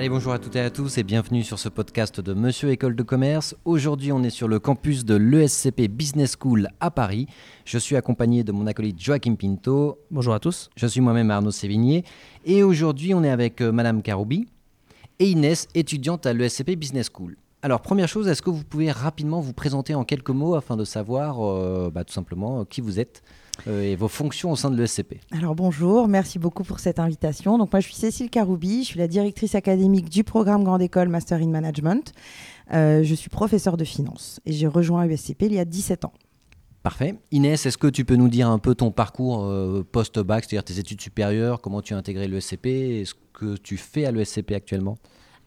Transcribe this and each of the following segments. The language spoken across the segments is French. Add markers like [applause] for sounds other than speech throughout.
Allez, bonjour à toutes et à tous et bienvenue sur ce podcast de Monsieur École de Commerce. Aujourd'hui, on est sur le campus de l'ESCP Business School à Paris. Je suis accompagné de mon acolyte Joachim Pinto. Bonjour à tous. Je suis moi-même Arnaud Sévigné. Et aujourd'hui, on est avec euh, Madame Karoubi et Inès, étudiante à l'ESCP Business School. Alors, première chose, est-ce que vous pouvez rapidement vous présenter en quelques mots afin de savoir euh, bah, tout simplement qui vous êtes? euh, et vos fonctions au sein de l'ESCP. Alors bonjour, merci beaucoup pour cette invitation. Donc moi je suis Cécile Caroubi, je suis la directrice académique du programme Grande École Master in Management. Euh, je suis professeure de finance et j'ai rejoint l'ESCP il y a 17 ans. Parfait. Inès, est-ce que tu peux nous dire un peu ton parcours euh, post-bac, c'est-à-dire tes études supérieures, comment tu as intégré l'ESCP et ce que tu fais à l'ESCP actuellement?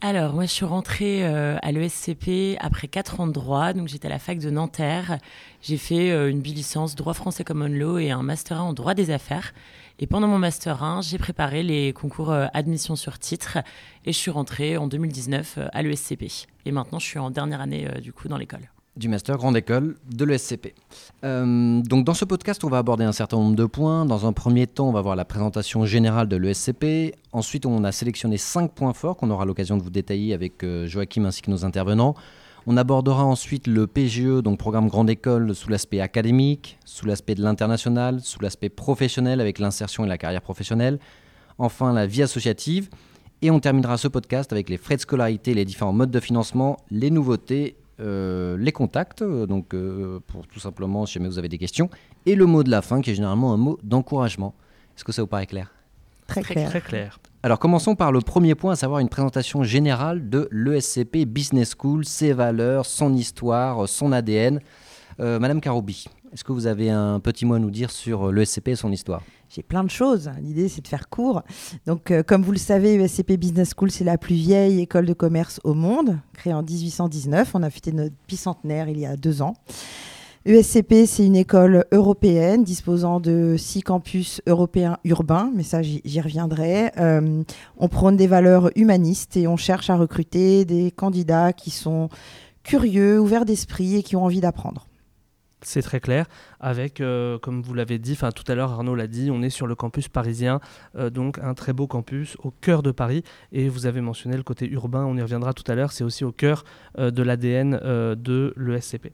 Alors, moi, je suis rentrée euh, à l'ESCP après 4 ans de droit. Donc, j'étais à la fac de Nanterre. J'ai fait euh, une bi-licence droit français common law et un master 1 en droit des affaires. Et pendant mon master 1, j'ai préparé les concours euh, admission sur titre et je suis rentrée en 2019 à l'ESCP. Et maintenant, je suis en dernière année du coup dans l'école du master grande école de l'ESCP. Euh, donc dans ce podcast, on va aborder un certain nombre de points. Dans un premier temps, on va voir la présentation générale de l'ESCP. Ensuite, on a sélectionné cinq points forts qu'on aura l'occasion de vous détailler avec euh, Joachim ainsi que nos intervenants. On abordera ensuite le PGE, donc programme grande école, sous l'aspect académique, sous l'aspect de l'international, sous l'aspect professionnel avec l'insertion et la carrière professionnelle. Enfin, la vie associative. Et on terminera ce podcast avec les frais de scolarité, les différents modes de financement, les nouveautés euh, les contacts, euh, donc euh, pour tout simplement si jamais vous avez des questions, et le mot de la fin qui est généralement un mot d'encouragement. Est-ce que ça vous paraît clair? Très clair. Très clair. Alors commençons par le premier point, à savoir une présentation générale de l'ESCP Business School, ses valeurs, son histoire, son ADN. Madame Karoubi, est-ce que vous avez un petit mot à nous dire sur l'ESCP et son histoire? J'ai plein de choses. L'idée, c'est de faire court. Donc, euh, comme vous le savez, ESCP Business School, c'est la plus vieille école de commerce au monde, créée en 1819. On a fêté notre bicentenaire il y a deux ans. ESCP, c'est une école européenne disposant de six campus européens urbains, mais ça, j'y reviendrai. Euh, on prône des valeurs humanistes et on cherche à recruter des candidats qui sont curieux, ouverts d'esprit et qui ont envie d'apprendre. C'est très clair avec, euh, comme vous l'avez dit, enfin tout à l'heure Arnaud l'a dit, on est sur le campus parisien, euh, donc un très beau campus au cœur de Paris. Et vous avez mentionné le côté urbain, on y reviendra tout à l'heure, c'est aussi au cœur euh, de l'ADN de l'ESCP.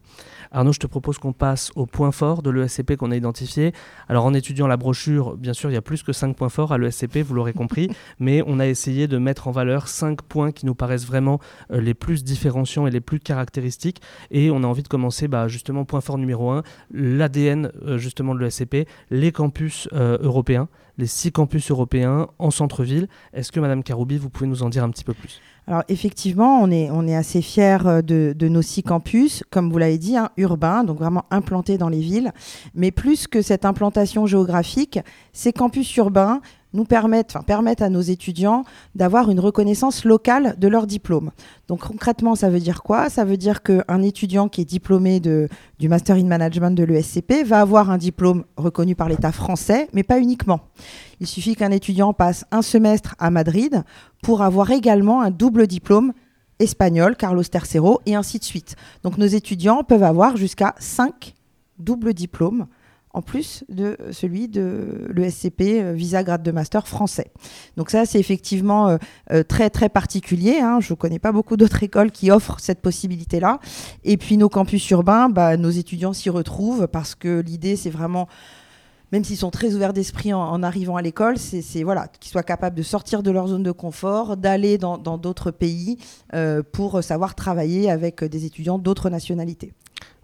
Arnaud, je te propose qu'on passe au point fort de l'ESCP qu'on a identifié. Alors en étudiant la brochure, bien sûr, il y a plus que 5 points forts à l'ESCP, vous l'aurez compris, [laughs] mais on a essayé de mettre en valeur 5 points qui nous paraissent vraiment les plus différenciants et les plus caractéristiques. Et on a envie de commencer bah, justement point fort numéro 1, l'ADN euh, justement de l'ESCP, les campus euh, européens, les six campus européens en centre-ville. Est-ce que Madame Karoubi, vous pouvez nous en dire un petit peu plus? Alors effectivement, on est, assez fiers euh, de, nos six campus, comme vous l'avez dit, hein, urbains, donc vraiment implantés dans les villes. Mais plus que cette implantation géographique, ces campus urbains nous permettent, à nos étudiants d'avoir une reconnaissance locale de leur diplôme. Donc concrètement, ça veut dire quoi? Ça veut dire qu'un étudiant qui est diplômé du Master in Management de l'ESCP va avoir un diplôme reconnu par l'État français, mais pas uniquement. Il suffit qu'un étudiant passe un semestre à Madrid pour avoir également un double diplôme espagnol, Carlos Tercero, et ainsi de suite. Donc nos étudiants peuvent avoir jusqu'à cinq doubles diplômes en plus de celui de l'ESCP euh, Visa Grade de Master français. Donc ça, c'est effectivement euh, euh, très très particulier. Hein. Je ne connais pas beaucoup d'autres écoles qui offrent cette possibilité-là. Et puis nos campus urbains, bah, nos étudiants s'y retrouvent parce que l'idée, c'est vraiment même s'ils sont très ouverts d'esprit en, arrivant à l'école, c'est voilà, qu'ils soient capables de sortir de leur zone de confort, d'aller dans d'autres pays pour savoir travailler avec des étudiants d'autres nationalités.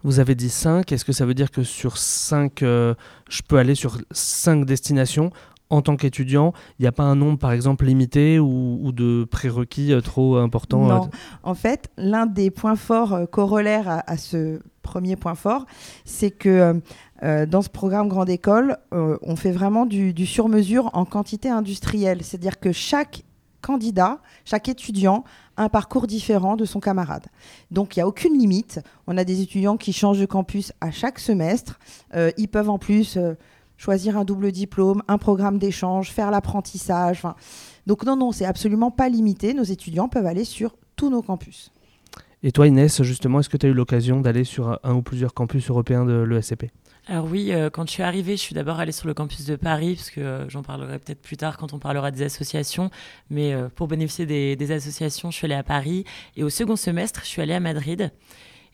Vous avez dit 5. Est-ce que ça veut dire que sur 5, euh, je peux aller sur 5 destinations? En tant qu'étudiant, il n'y a pas un nombre, par exemple, limité ou, de prérequis euh, trop important Non. En fait, l'un des points forts euh, corollaires à, ce premier point fort, c'est que dans ce programme Grande École, on fait vraiment du, du sur-mesure en quantité industrielle. C'est-à-dire que chaque candidat, chaque étudiant un parcours différent de son camarade. Donc il n'y a aucune limite. On a des étudiants qui changent de campus à chaque semestre. Euh, ils peuvent en plus euh, choisir un double diplôme, un programme d'échange, faire l'apprentissage. Donc non, non, c'est absolument pas limité. Nos étudiants peuvent aller sur tous nos campus. Et toi Inès, justement, est-ce que tu as eu l'occasion d'aller sur un ou plusieurs campus européens de l'ESCP alors oui, euh, quand je suis arrivée, je suis d'abord allée sur le campus de Paris, parce que euh, j'en parlerai peut-être plus tard quand on parlera des associations. Mais euh, pour bénéficier des, associations, je suis allée à Paris. Et au second semestre, je suis allée à Madrid.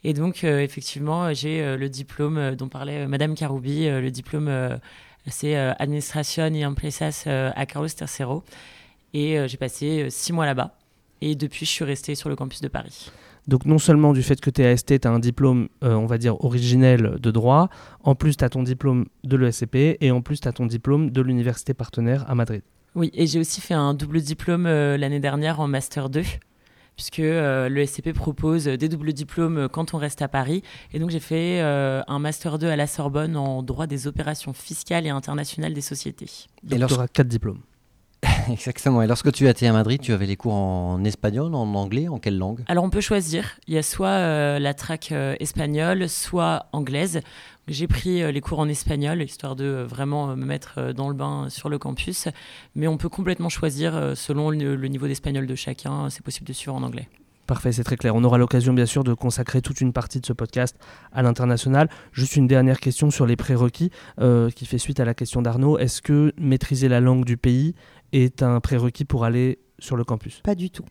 Et donc, effectivement, j'ai le diplôme dont parlait Madame Caroubi, le diplôme, c'est Administration et Empresas à Carlos III. Et j'ai passé six mois là-bas. Et depuis, je suis restée sur le campus de Paris. Donc non seulement du fait que tu es AST, tu as un diplôme, euh, on va dire, originel de droit, en plus tu as ton diplôme de l'ESCP et en plus tu as ton diplôme de l'université partenaire à Madrid. Oui, et j'ai aussi fait un double diplôme euh, l'année dernière en Master 2 puisque euh, l'ESCP propose des doubles diplômes quand on reste à Paris. Et donc j'ai fait un Master 2 à la Sorbonne en droit des opérations fiscales et internationales des sociétés. Donc tu auras quatre diplômes. [laughs] Exactement. Et lorsque tu étais à Madrid, tu avais les cours en espagnol, en anglais, en quelle langue? Alors on peut choisir. Il y a soit euh, la track euh, espagnole, soit anglaise. J'ai pris euh, les cours en espagnol, histoire de vraiment me mettre dans le bain sur le campus. Mais on peut complètement choisir selon le niveau d'espagnol de chacun. C'est possible de suivre en anglais. Parfait, c'est très clair. On aura l'occasion bien sûr de consacrer toute une partie de ce podcast à l'international. Juste une dernière question sur les prérequis qui fait suite à la question d'Arnaud. Est-ce que maîtriser la langue du pays est un prérequis pour aller sur le campus? Pas du tout.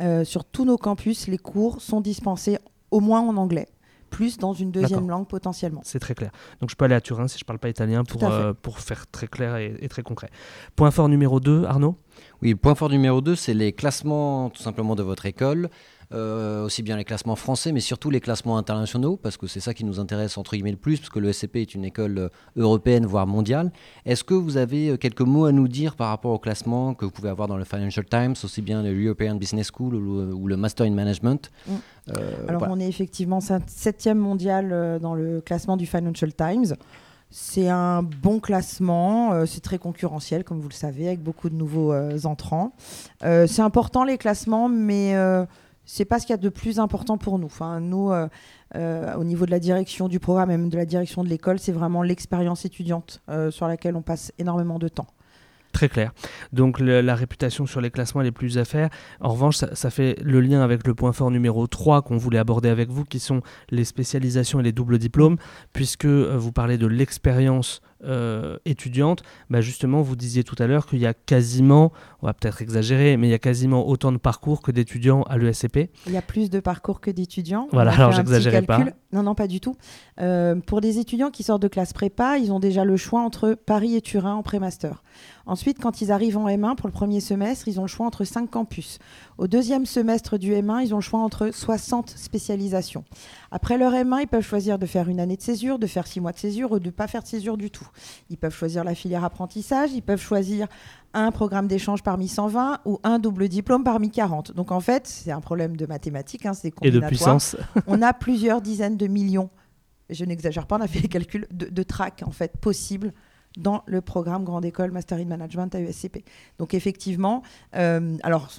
Euh, sur tous nos campus, les cours sont dispensés au moins en anglais, plus dans une deuxième langue potentiellement. C'est très clair. Donc je peux aller à Turin si je ne parle pas italien pour, euh, pour faire très clair et, et, très concret. Point fort numéro 2, Arnaud? Oui, point fort numéro 2, c'est les classements tout simplement de votre école. Euh, aussi bien les classements français, mais surtout les classements internationaux, parce que c'est ça qui nous intéresse entre guillemets le plus, parce que le SCP est une école euh, européenne, voire mondiale. Est-ce que vous avez euh, quelques mots à nous dire par rapport au classement que vous pouvez avoir dans le Financial Times, aussi bien le European Business School ou le, Master in Management? Mm. Alors on est effectivement septième mondial dans le classement du Financial Times. C'est un bon classement, c'est très concurrentiel, comme vous le savez, avec beaucoup de nouveaux entrants. c'est important les classements, mais c'est pas ce qu'il y a de plus important pour nous. Enfin, nous, euh, euh, au niveau de la direction du programme, même de la direction de l'école, c'est vraiment l'expérience étudiante euh, sur laquelle on passe énormément de temps. Très clair. Donc la réputation sur les classements est plus à faire. En revanche, ça, fait le lien avec le point fort numéro 3 qu'on voulait aborder avec vous, qui sont les spécialisations et les doubles diplômes, puisque vous parlez de l'expérience euh, étudiante, bah justement, vous disiez tout à l'heure qu'il y a quasiment, on va peut-être exagérer, mais il y a quasiment autant de parcours que d'étudiants à l'ESCP. Il y a plus de parcours que d'étudiants. Voilà, alors j'exagérais pas. Non, non, pas du tout. Euh, pour des étudiants qui sortent de classe prépa, ils ont déjà le choix entre Paris et Turin en pré-master. Ensuite, quand ils arrivent en M1 pour le premier semestre, ils ont le choix entre 5 campus. Au deuxième semestre du M1, ils ont le choix entre 60 spécialisations. Après leur M1, ils peuvent choisir de faire une année de césure, de faire 6 mois de césure ou de ne pas faire de césure du tout. Ils peuvent choisir la filière apprentissage, ils peuvent choisir un programme d'échange parmi 120 ou un double diplôme parmi 40. Donc en fait, c'est un problème de mathématiques, hein, c'est Et de puissance. [laughs] on a plusieurs dizaines de millions, je n'exagère pas, on a fait les calculs, de, de tracks en fait possibles dans le programme Grande École Master in Management à USCP. Donc effectivement, euh, alors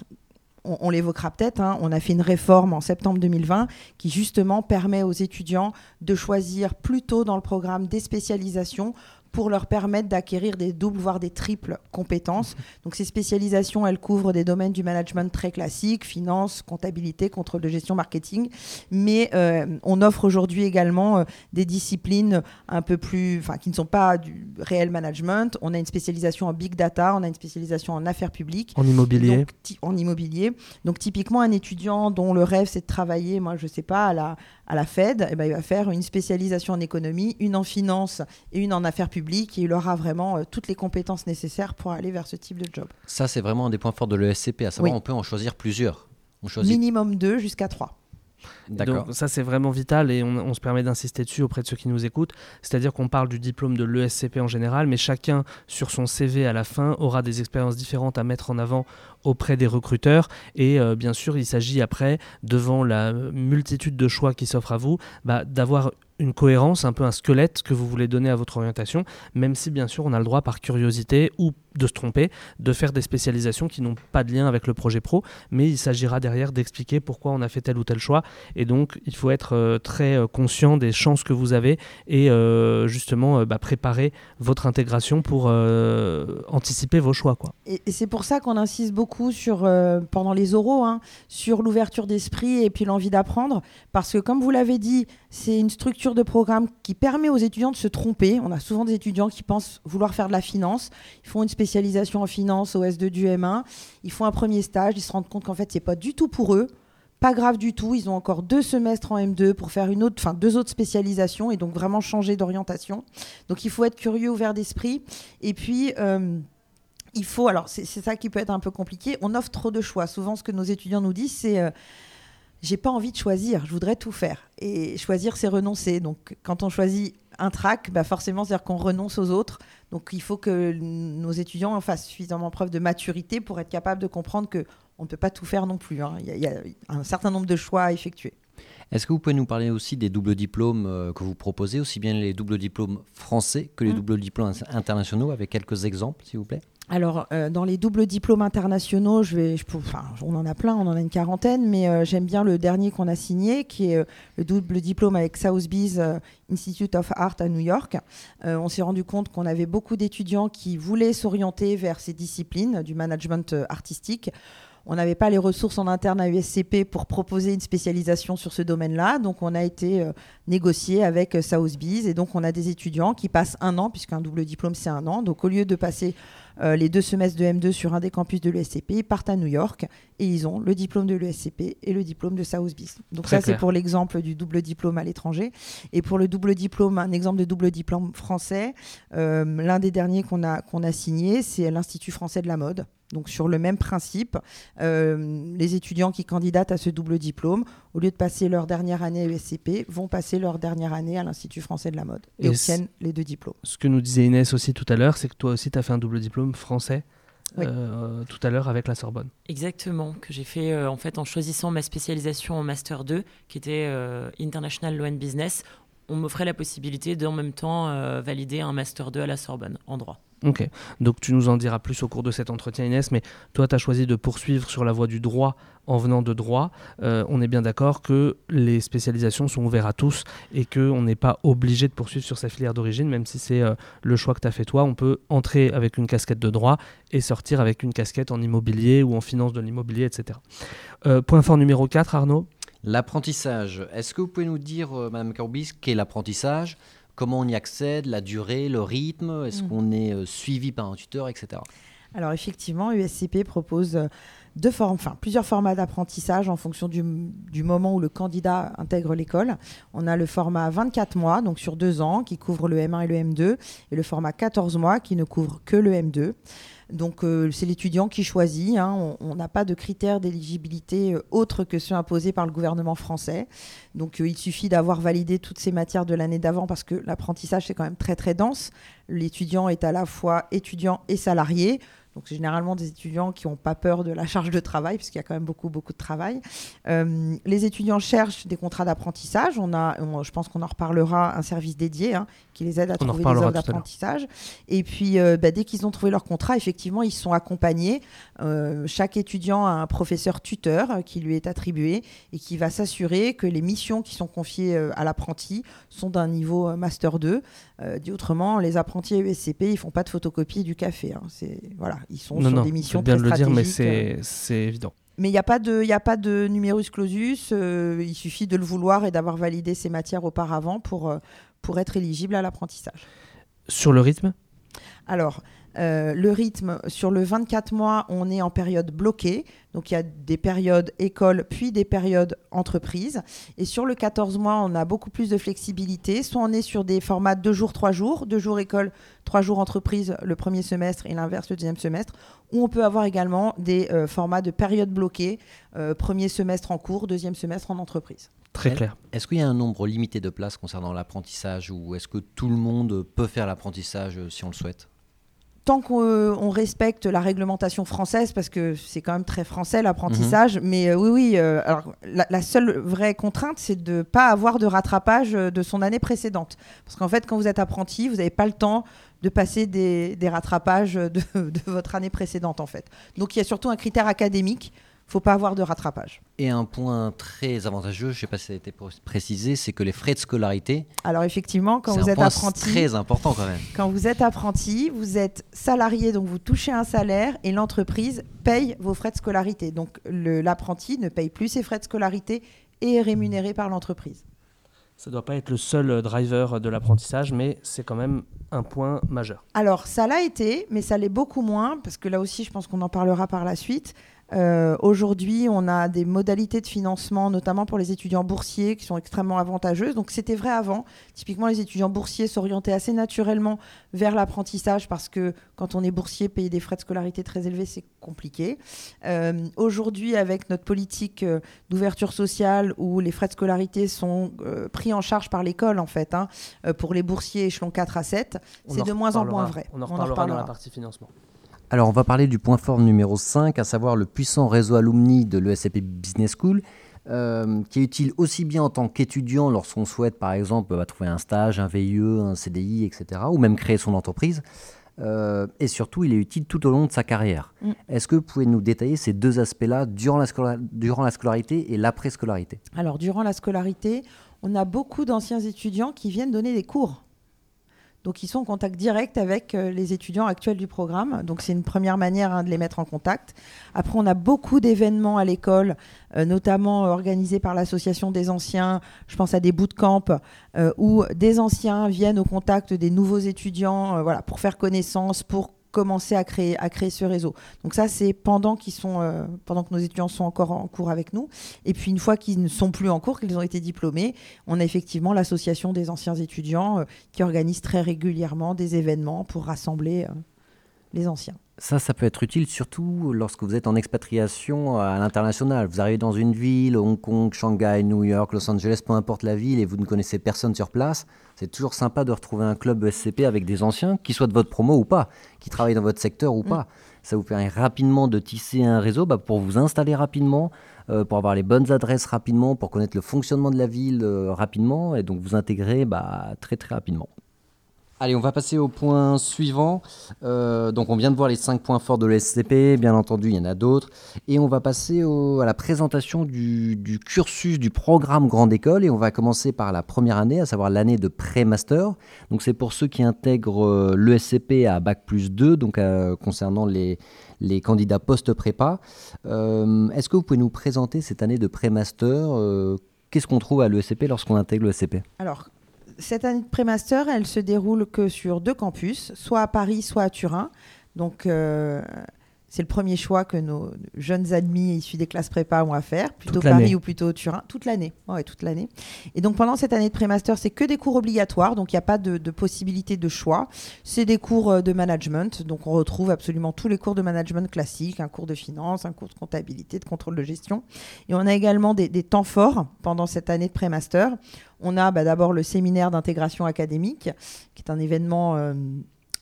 on, l'évoquera peut-être, hein, on a fait une réforme en septembre 2020 qui justement permet aux étudiants de choisir plutôt dans le programme des spécialisations pour leur permettre d'acquérir des doubles, voire des triples compétences. Donc ces spécialisations, elles couvrent des domaines du management très classiques, finance, comptabilité, contrôle de gestion, marketing, mais euh, on offre aujourd'hui également euh, des disciplines un peu plus, enfin qui ne sont pas du réel management. On a une spécialisation en big data, on a une spécialisation en affaires publiques, en immobilier, en immobilier. Donc typiquement un étudiant dont le rêve c'est de travailler, moi je sais pas à la à la Fed, eh ben, il va faire une spécialisation en économie, une en finance et une en affaires publiques, et il aura vraiment euh, toutes les compétences nécessaires pour aller vers ce type de job. Ça, c'est vraiment un des points forts de l'ESCP, à savoir on peut en choisir plusieurs. On choisit... Minimum deux jusqu'à trois. Donc ça c'est vraiment vital et on, se permet d'insister dessus auprès de ceux qui nous écoutent. C'est-à-dire qu'on parle du diplôme de l'ESCP en général, mais chacun sur son CV à la fin aura des expériences différentes à mettre en avant auprès des recruteurs. Et euh, bien sûr, il s'agit après, devant la multitude de choix qui s'offrent à vous, bah, d'avoir une cohérence, un peu un squelette que vous voulez donner à votre orientation, même si bien sûr on a le droit par curiosité ou de se tromper, de faire des spécialisations qui n'ont pas de lien avec le projet pro, mais il s'agira derrière d'expliquer pourquoi on a fait tel ou tel choix. Et donc, il faut être euh, très euh, conscient des chances que vous avez et euh, justement bah, préparer votre intégration pour anticiper vos choix. Quoi. Et, c'est pour ça qu'on insiste beaucoup sur, pendant les oraux hein, sur l'ouverture d'esprit et puis l'envie d'apprendre, parce que comme vous l'avez dit, c'est une structure de programme qui permet aux étudiants de se tromper. On a souvent des étudiants qui pensent vouloir faire de la finance, ils font une spécialisation en finance au S2 du M1, ils font un premier stage, ils se rendent compte qu'en fait, c'est pas du tout pour eux. Pas grave du tout, ils ont encore deux semestres en M2 pour faire une autre, enfin deux autres spécialisations et donc vraiment changer d'orientation. Donc il faut être curieux, ouvert d'esprit. Et puis euh, il faut, alors c'est ça qui peut être un peu compliqué, on offre trop de choix. Souvent ce que nos étudiants nous disent, c'est euh, j'ai pas envie de choisir, je voudrais tout faire. Et choisir, c'est renoncer. Donc quand on choisit un track, bah forcément, c'est-à-dire qu'on renonce aux autres. Donc il faut que nos étudiants fassent suffisamment preuve de maturité pour être capables de comprendre qu'on ne peut pas tout faire non plus. Hein. Il, y a, un certain nombre de choix à effectuer. Est-ce que vous pouvez nous parler aussi des doubles diplômes euh, que vous proposez, aussi bien les doubles diplômes français que les mmh. doubles diplômes internationaux, avec quelques exemples, s'il vous plaît? Alors, euh, dans les doubles diplômes internationaux, on en a plein, on en a une quarantaine, mais euh, j'aime bien le dernier qu'on a signé, qui est euh, le double diplôme avec Sotheby's Institute of Art à New York. on s'est rendu compte qu'on avait beaucoup d'étudiants qui voulaient s'orienter vers ces disciplines du management artistique. On n'avait pas les ressources en interne à USCP pour proposer une spécialisation sur ce domaine-là. Donc, on a été négocié avec Sotheby's. Et donc, on a des étudiants qui passent un an, puisqu'un double diplôme, c'est un an. Donc, au lieu de passer euh, les deux semestres de M2 sur un des campus de l'ESCP. Ils partent à New York et ils ont le diplôme de l'ESCP et le diplôme de Sotheby's. Donc ça, c'est pour l'exemple du double diplôme à l'étranger. Et pour le double diplôme, un exemple de double diplôme français, euh, l'un des derniers qu'on a, qu'on a signé, c'est l'Institut français de la mode. Donc sur le même principe, euh, les étudiants qui candidatent à ce double diplôme, au lieu de passer leur dernière année à l'ESCP, vont passer leur dernière année à l'Institut français de la mode et, obtiennent les deux diplômes. Ce que nous disait Inès aussi tout à l'heure, c'est que toi aussi tu as fait un double diplôme français. Euh, tout à l'heure avec la Sorbonne. Exactement, que j'ai fait euh, en fait en choisissant ma spécialisation en Master 2, qui était International Law and Business. On m'offrait la possibilité d'en même temps valider un Master 2 à la Sorbonne en droit. Ok, donc tu nous en diras plus au cours de cet entretien Inès, mais toi tu as choisi de poursuivre sur la voie du droit en venant de droit. Euh, on est bien d'accord que les spécialisations sont ouvertes à tous et qu'on n'est pas obligé de poursuivre sur sa filière d'origine, même si c'est euh, le choix que tu as fait toi. On peut entrer avec une casquette de droit et sortir avec une casquette en immobilier ou en finance de l'immobilier, etc. Euh, point fort numéro 4, Arnaud L'apprentissage. Est-ce que vous pouvez nous dire, Madame Corbis, qu'est l'apprentissage? Comment on y accède, la durée, le rythme, est-ce mm. qu'on est euh, suivi par un tuteur, etc. Alors effectivement, USCP propose euh, deux formes, enfin, plusieurs formats d'apprentissage en fonction du, moment où le candidat intègre l'école. On a le format 24 mois, donc sur deux ans, qui couvre le M1 et le M2, et le format 14 mois qui ne couvre que le M2. Donc euh, c'est l'étudiant qui choisit. Hein. On n'a pas de critères d'éligibilité euh, autres que ceux imposés par le gouvernement français. Donc euh, il suffit d'avoir validé toutes ces matières de l'année d'avant parce que l'apprentissage c'est quand même très très dense. L'étudiant est à la fois étudiant et salarié. Donc c'est généralement des étudiants qui n'ont pas peur de la charge de travail, puisqu'il y a quand même beaucoup, beaucoup de travail. Euh, les étudiants cherchent des contrats d'apprentissage. On a, je pense qu'on en reparlera, un service dédié hein, qui les aide à trouver des offres d'apprentissage. Et puis, euh, bah, dès qu'ils ont trouvé leur contrat, effectivement, ils sont accompagnés. Euh, chaque étudiant a un professeur tuteur qui lui est attribué et qui va s'assurer que les missions qui sont confiées à l'apprenti sont d'un niveau Master 2. Dit autrement, les apprentis USCP, ils font pas de photocopie du café. Hein. C'est voilà, ils sont sur des missions bien de le dire, mais c'est évident. Mais il n'y a, pas de, a pas de numerus clausus. Euh, il suffit de le vouloir et d'avoir validé ces matières auparavant pour, euh, pour être éligible à l'apprentissage. Sur le rythme? Alors, euh, le rythme, sur le 24 mois, on est en période bloquée. Donc il y a des périodes école, puis des périodes entreprise. Et sur le 14 mois, on a beaucoup plus de flexibilité. Soit on est sur des formats 2 jours, 3 jours, 2 jours école, 3 jours entreprise le premier semestre et l'inverse le deuxième semestre. Ou on peut avoir également des euh, formats de période bloquée, euh, premier semestre en cours, deuxième semestre en entreprise. Très clair. Est-ce qu'il y a un nombre limité de places concernant l'apprentissage ou est-ce que tout le monde peut faire l'apprentissage si on le souhaite? Tant qu'on respecte la réglementation française, parce que c'est quand même très français l'apprentissage, Mhm. mais euh, oui, oui, euh, alors, la, la seule vraie contrainte, c'est de ne pas avoir de rattrapage euh, de son année précédente. Parce qu'en fait, quand vous êtes apprenti, vous n'avez pas le temps de passer des, des rattrapages de, [laughs] de votre année précédente, en fait. Donc il y a surtout un critère académique, faut pas avoir de rattrapage. Et un point très avantageux, je ne sais pas si ça a été pr- précisé, c'est que les frais de scolarité, Alors effectivement, quand vous un êtes point apprenti, très important quand même. Quand vous êtes apprenti, vous êtes salarié, donc vous touchez un salaire et l'entreprise paye vos frais de scolarité. Donc l'apprenti ne paye plus ses frais de scolarité et est rémunéré par l'entreprise. Ça ne doit pas être le seul driver de l'apprentissage, mais c'est quand même un point majeur. Alors ça l'a été, mais ça l'est beaucoup moins, parce que là aussi je pense qu'on en parlera par la suite. Euh, Aujourd'hui, on a des modalités de financement, notamment pour les étudiants boursiers, qui sont extrêmement avantageuses. Donc c'était vrai avant. Typiquement, les étudiants boursiers s'orientaient assez naturellement vers l'apprentissage, parce que quand on est boursier, payer des frais de scolarité très élevés, c'est compliqué. Euh, Aujourd'hui, avec notre politique euh, d'ouverture sociale, où les frais de scolarité sont pris en charge par l'école, en fait, hein, pour les boursiers échelon 4 à 7, On c'est de moins en moins reparlera- vrai. On en On en reparlera dans la reparlera. partie financement. Alors, on va parler du point fort numéro 5, à savoir le puissant réseau alumni de l'ESCP Business School, euh, qui est utile aussi bien en tant qu'étudiant lorsqu'on souhaite, par exemple, bah, trouver un stage, un VIE, un CDI, etc., ou même créer son entreprise. Euh, et surtout, il est utile tout au long de sa carrière. Mm. Est-ce que vous pouvez nous détailler ces deux aspects-là durant la, durant la scolarité et l'après-scolarité? Alors, durant la scolarité, on a beaucoup d'anciens étudiants qui viennent donner des cours. Donc, ils sont en contact direct avec euh, les étudiants actuels du programme. Donc, c'est une première manière hein, de les mettre en contact. Après, on a beaucoup d'événements à l'école, euh, notamment euh, organisés par l'association des anciens. Je pense à des bootcamps euh, où des anciens viennent au contact des nouveaux étudiants voilà, pour faire connaissance, pour commencer à créer, à créer ce réseau. Donc ça, c'est pendant, euh, pendant que nos étudiants sont encore en cours avec nous. Et puis une fois qu'ils ne sont plus en cours, qu'ils ont été diplômés, on a effectivement l'association des anciens étudiants euh, qui organise très régulièrement des événements pour rassembler euh, les anciens. Ça, ça peut être utile surtout lorsque vous êtes en expatriation à l'international. Vous arrivez dans une ville, Hong Kong, Shanghai, New York, Los Angeles, peu importe la ville, et vous ne connaissez personne sur place. C'est toujours sympa de retrouver un club ESCP avec des anciens, qui soient de votre promo ou pas, qui travaillent dans votre secteur ou pas. Ça vous permet rapidement de tisser un réseau bah, pour vous installer rapidement, euh, pour avoir les bonnes adresses rapidement, pour connaître le fonctionnement de la ville euh, rapidement, et donc vous intégrer bah, très très rapidement. Allez, on va passer au point suivant. Euh, donc, on vient de voir les cinq points forts de l'ESCP. Bien entendu, il y en a d'autres. Et on va passer à la présentation du, cursus du programme Grande École. Et on va commencer par la première année, à savoir l'année de pré-master. Donc, c'est pour ceux qui intègrent euh, l'ESCP à Bac plus 2, donc euh, concernant les, candidats post-prépa. Est-ce que vous pouvez nous présenter cette année de pré-master Qu'est-ce qu'on trouve à l'ESCP lorsqu'on intègre l'ESCP Alors, cette année de pré-master, elle se déroule que sur deux campus, soit à Paris, soit à Turin. Donc, euh, c'est le premier choix que nos jeunes admis issus des classes prépa ont à faire, plutôt. Paris ou plutôt Turin, toute l'année. Ouais, toute l'année. Et donc, pendant cette année de pré-master, c'est que des cours obligatoires, donc il n'y a pas de, de possibilité de choix. C'est des cours euh, de management, donc on retrouve absolument tous les cours de management classiques, un cours de finance, un cours de comptabilité, de contrôle de gestion. Et on a également des, des temps forts pendant cette année de pré-master. On a bah, d'abord le séminaire d'intégration académique, qui est un événement euh,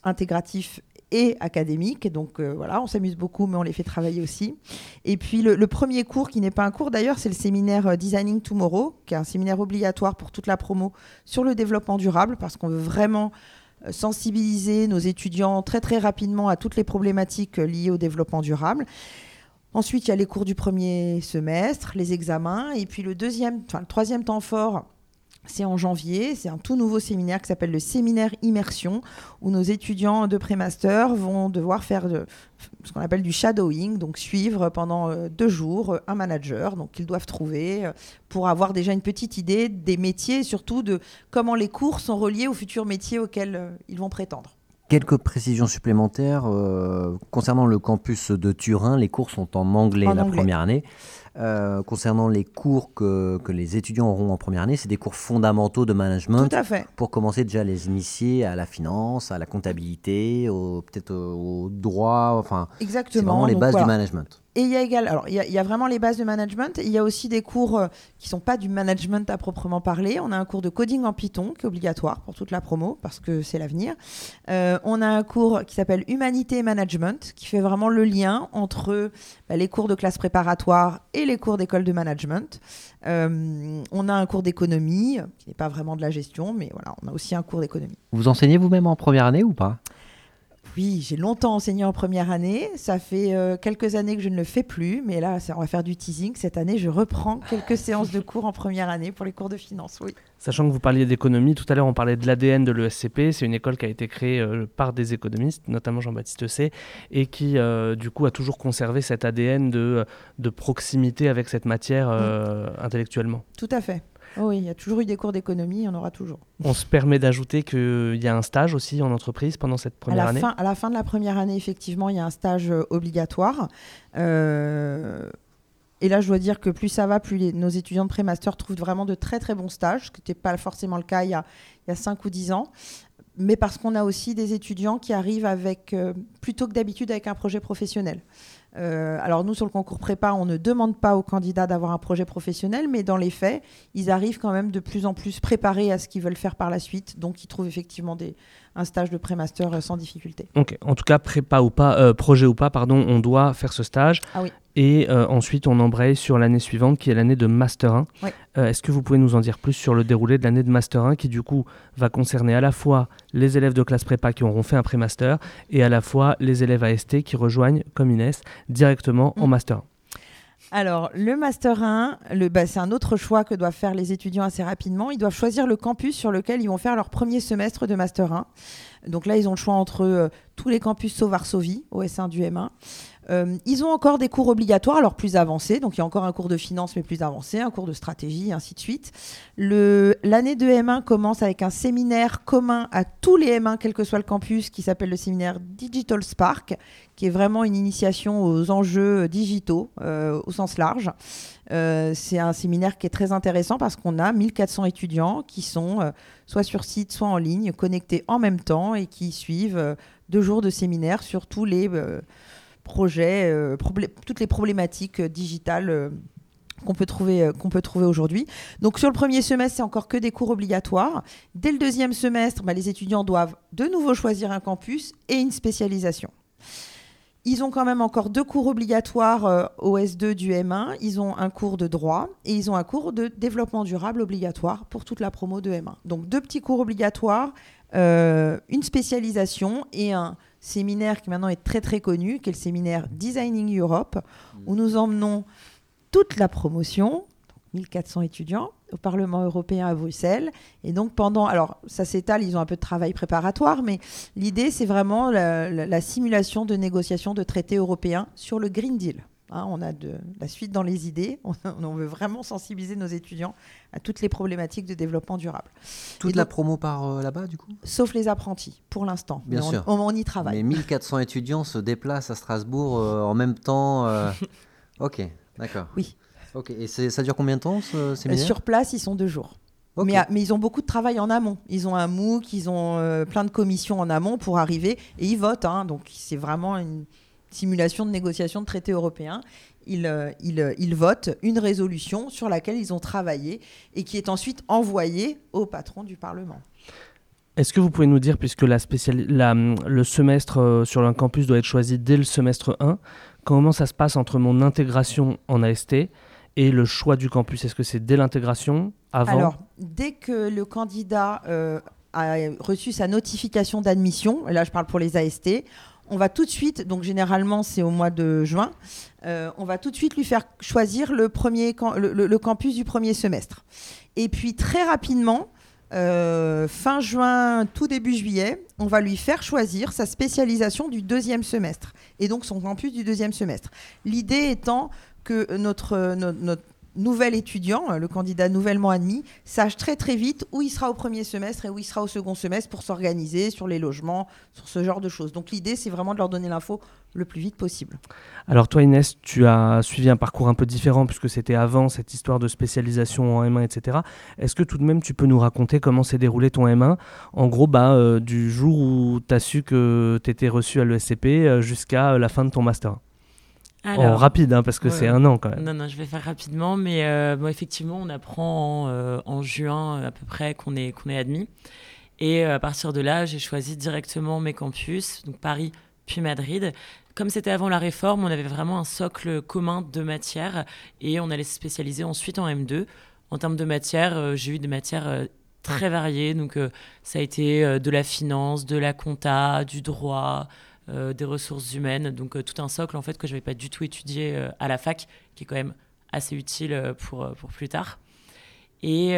intégratif et académique. Donc euh, voilà, on s'amuse beaucoup, mais on les fait travailler aussi. Et puis le, le premier cours, qui n'est pas un cours d'ailleurs, c'est le séminaire euh, Designing Tomorrow, qui est un séminaire obligatoire pour toute la promo sur le développement durable, parce qu'on veut vraiment euh, sensibiliser nos étudiants très très rapidement à toutes les problématiques liées au développement durable. Ensuite, il y a les cours du premier semestre, les examens, et puis le deuxième, enfin le troisième temps fort, c'est en janvier. C'est un tout nouveau séminaire qui s'appelle le séminaire immersion, où nos étudiants de pré-master vont devoir faire de- ce qu'on appelle du shadowing, donc suivre pendant euh, deux jours euh, un manager, donc qu'ils doivent trouver euh, pour avoir déjà une petite idée des métiers, et surtout de comment les cours sont reliés aux futurs métiers auxquels ils vont prétendre. Quelques précisions supplémentaires euh, concernant le campus de Turin. Les cours sont en anglais En la anglais. première année. Euh, concernant les cours que, que les étudiants auront en première année, c'est des cours fondamentaux de management Tout à fait. pour commencer déjà à les initier à la finance, à la comptabilité, au- peut-être au, au droit, enfin, c'est Exactement. vraiment les bases voilà. du management. Et il y a également, alors il y, a- il y a vraiment les bases de management. Il y a aussi des cours euh, qui sont pas du management à proprement parler. On a un cours de coding en Python qui est obligatoire pour toute la promo parce que c'est l'avenir. Euh, on a un cours qui s'appelle Humanité et Management qui fait vraiment le lien entre bah, les cours de classe préparatoire et les cours d'école de management. Euh, on a un cours d'économie qui n'est pas vraiment de la gestion, mais voilà, on a aussi un cours d'économie. Vous enseignez vous-même en première année ou pas? Oui, j'ai longtemps enseigné en première année. Ça fait euh, quelques années que je ne le fais plus, mais là, ça- on va faire du teasing. Cette année, je reprends quelques séances de cours en première année pour les cours de finance. Oui. Sachant que vous parliez d'économie, tout à l'heure on parlait de l'ADN de l'ESCP, c'est une école qui a été créée euh, par des économistes, notamment Jean-Baptiste C, et qui euh, du coup a toujours conservé cet ADN de, de proximité avec cette matière euh, intellectuellement. Tout à fait. Oh oui, il y a toujours eu des cours d'économie, il y en aura toujours. On se permet d'ajouter qu'il y a un stage aussi en entreprise pendant cette À première la, année. fin, à la fin de la première année, effectivement, il y a un stage euh, obligatoire. Euh, et là, je dois dire que plus ça va, plus les- nos étudiants de pré-master trouvent vraiment de très très bons stages, ce qui n'était pas forcément le cas il y a, il y a 5 ou 10 ans. Mais parce qu'on a aussi des étudiants qui arrivent avec, euh, plutôt que d'habitude, avec un projet professionnel. Euh, alors nous, sur le concours prépa, on ne demande pas aux candidats d'avoir un projet professionnel, mais dans les faits, ils arrivent quand même de plus en plus préparés à ce qu'ils veulent faire par la suite. Donc, ils trouvent effectivement des, un stage de pré-master euh, sans difficulté. Ok, en tout cas, prépa ou pas, euh, projet ou pas, pardon, on doit faire ce stage. Ah oui. Et euh, ensuite, on embraye sur l'année suivante, qui est l'année de Master 1. Oui. Euh, Est-ce que vous pouvez nous en dire plus sur le déroulé de l'année de Master 1, qui du coup va concerner à la fois les élèves de classe prépa qui auront fait un pré-master, et à la fois les élèves AST qui rejoignent, comme Inès, directement en Mm. Master 1 Alors, le Master 1, le, bah, c'est un autre choix que doivent faire les étudiants assez rapidement. Ils doivent choisir le campus sur lequel ils vont faire leur premier semestre de Master 1. Donc là, ils ont le choix entre euh, tous les campus sauf Varsovie, au S1 du M1. Euh, ils ont encore des cours obligatoires, alors plus avancés. Donc il y a encore un cours de finance, mais plus avancé, un cours de stratégie, et ainsi de suite. L'année de M1 commence avec un séminaire commun à tous les M1, quel que soit le campus, qui s'appelle le séminaire Digital Spark, qui est vraiment une initiation aux enjeux digitaux euh, au sens large. Euh, c'est un séminaire qui est très intéressant parce qu'on a 1400 étudiants qui sont euh, soit sur site, soit en ligne, connectés en même temps et qui suivent euh, deux jours de séminaire sur tous les euh, projets, euh, toutes les problématiques euh, digitales. euh, qu'on peut trouver, euh, qu'on peut trouver aujourd'hui. Donc sur le premier semestre, c'est encore que des cours obligatoires. Dès le deuxième semestre, bah, les étudiants doivent de nouveau choisir un campus et une spécialisation. Ils ont quand même encore deux cours obligatoires euh, au S2 du M1. Ils ont un cours de droit et ils ont un cours de développement durable obligatoire pour toute la promo de M1. Donc deux petits cours obligatoires, euh, une spécialisation et un séminaire qui maintenant est très très connu, qui est le séminaire Designing Europe, où nous emmenons toute la promotion, 1400 étudiants, au Parlement européen à Bruxelles. Et donc pendant, alors ça s'étale, ils ont un peu de travail préparatoire, mais l'idée c'est vraiment la, la- la simulation de négociations de traités européens sur le Green Deal. Hein, on a de la suite dans les idées. [laughs] On, on veut vraiment sensibiliser nos étudiants à toutes les problématiques de développement durable. Toute Et la donc- promo par euh, là-bas, du coup? Sauf les apprentis, pour l'instant. Bien Mais sûr. On, on y travaille. Mais 1400 étudiants se déplacent à Strasbourg euh, en même temps. euh, [laughs] Ok, d'accord. Oui. Ok, et ça dure combien de temps ce Euh, séminaire Sur place, ils sont deux jours. Ok. Mais, mais ils ont beaucoup de travail en amont. Ils ont un MOOC, ils ont euh, plein de commissions en amont pour arriver et ils votent. hein. donc c'est vraiment une simulation de négociation de traités européens. Ils, euh, ils, euh, ils votent une résolution sur laquelle ils ont travaillé et qui est ensuite envoyée au patron du Parlement. Est-ce que vous pouvez nous dire, puisque la spéciali- la, le semestre euh, sur un campus doit être choisi dès le semestre 1, comment ça se passe entre mon intégration en AST et le choix du campus Est-ce que c'est dès l'intégration, avant? Alors, dès que le candidat euh, a reçu sa notification d'admission, là je parle pour les AST, on va tout de suite, donc généralement c'est au mois de juin, euh, on va tout de suite lui faire choisir le, premier le campus du premier semestre. Et puis très rapidement, euh, fin juin, tout début juillet, on va lui faire choisir sa spécialisation du deuxième semestre, et donc son campus du deuxième semestre. L'idée étant que notre, notre, notre nouvel étudiant, le candidat nouvellement admis, sache très très vite où il sera au premier semestre et où il sera au second semestre pour s'organiser sur les logements, sur ce genre de choses. Donc l'idée, c'est vraiment de leur donner l'info le plus vite possible. Alors toi Inès, tu as suivi un parcours un peu différent puisque c'était avant cette histoire de spécialisation en M1, etc. Est-ce que tout de même tu peux nous raconter comment s'est déroulé ton M1 En gros, bah, euh, du jour où tu as su que tu étais reçu à l'ESCP euh, jusqu'à euh, la fin de ton master en rapide, hein, parce que c'est un an quand même. Non, non, je vais faire rapidement, mais bon, effectivement, on apprend en, en, juin à peu près qu'on est, qu'on est admis. Et à partir de là, j'ai choisi directement mes campus, donc Paris, puis Madrid. Comme c'était avant la réforme, on avait vraiment un socle commun de matières et on allait se spécialiser ensuite en M2. En termes de matières, euh, j'ai eu des matières euh, très variées. Donc, euh, ça a été de la finance, de la compta, du droit, des ressources humaines. Donc, tout un socle en fait que je n'avais pas du tout étudié à la fac, qui est quand même assez utile pour, pour plus tard. Et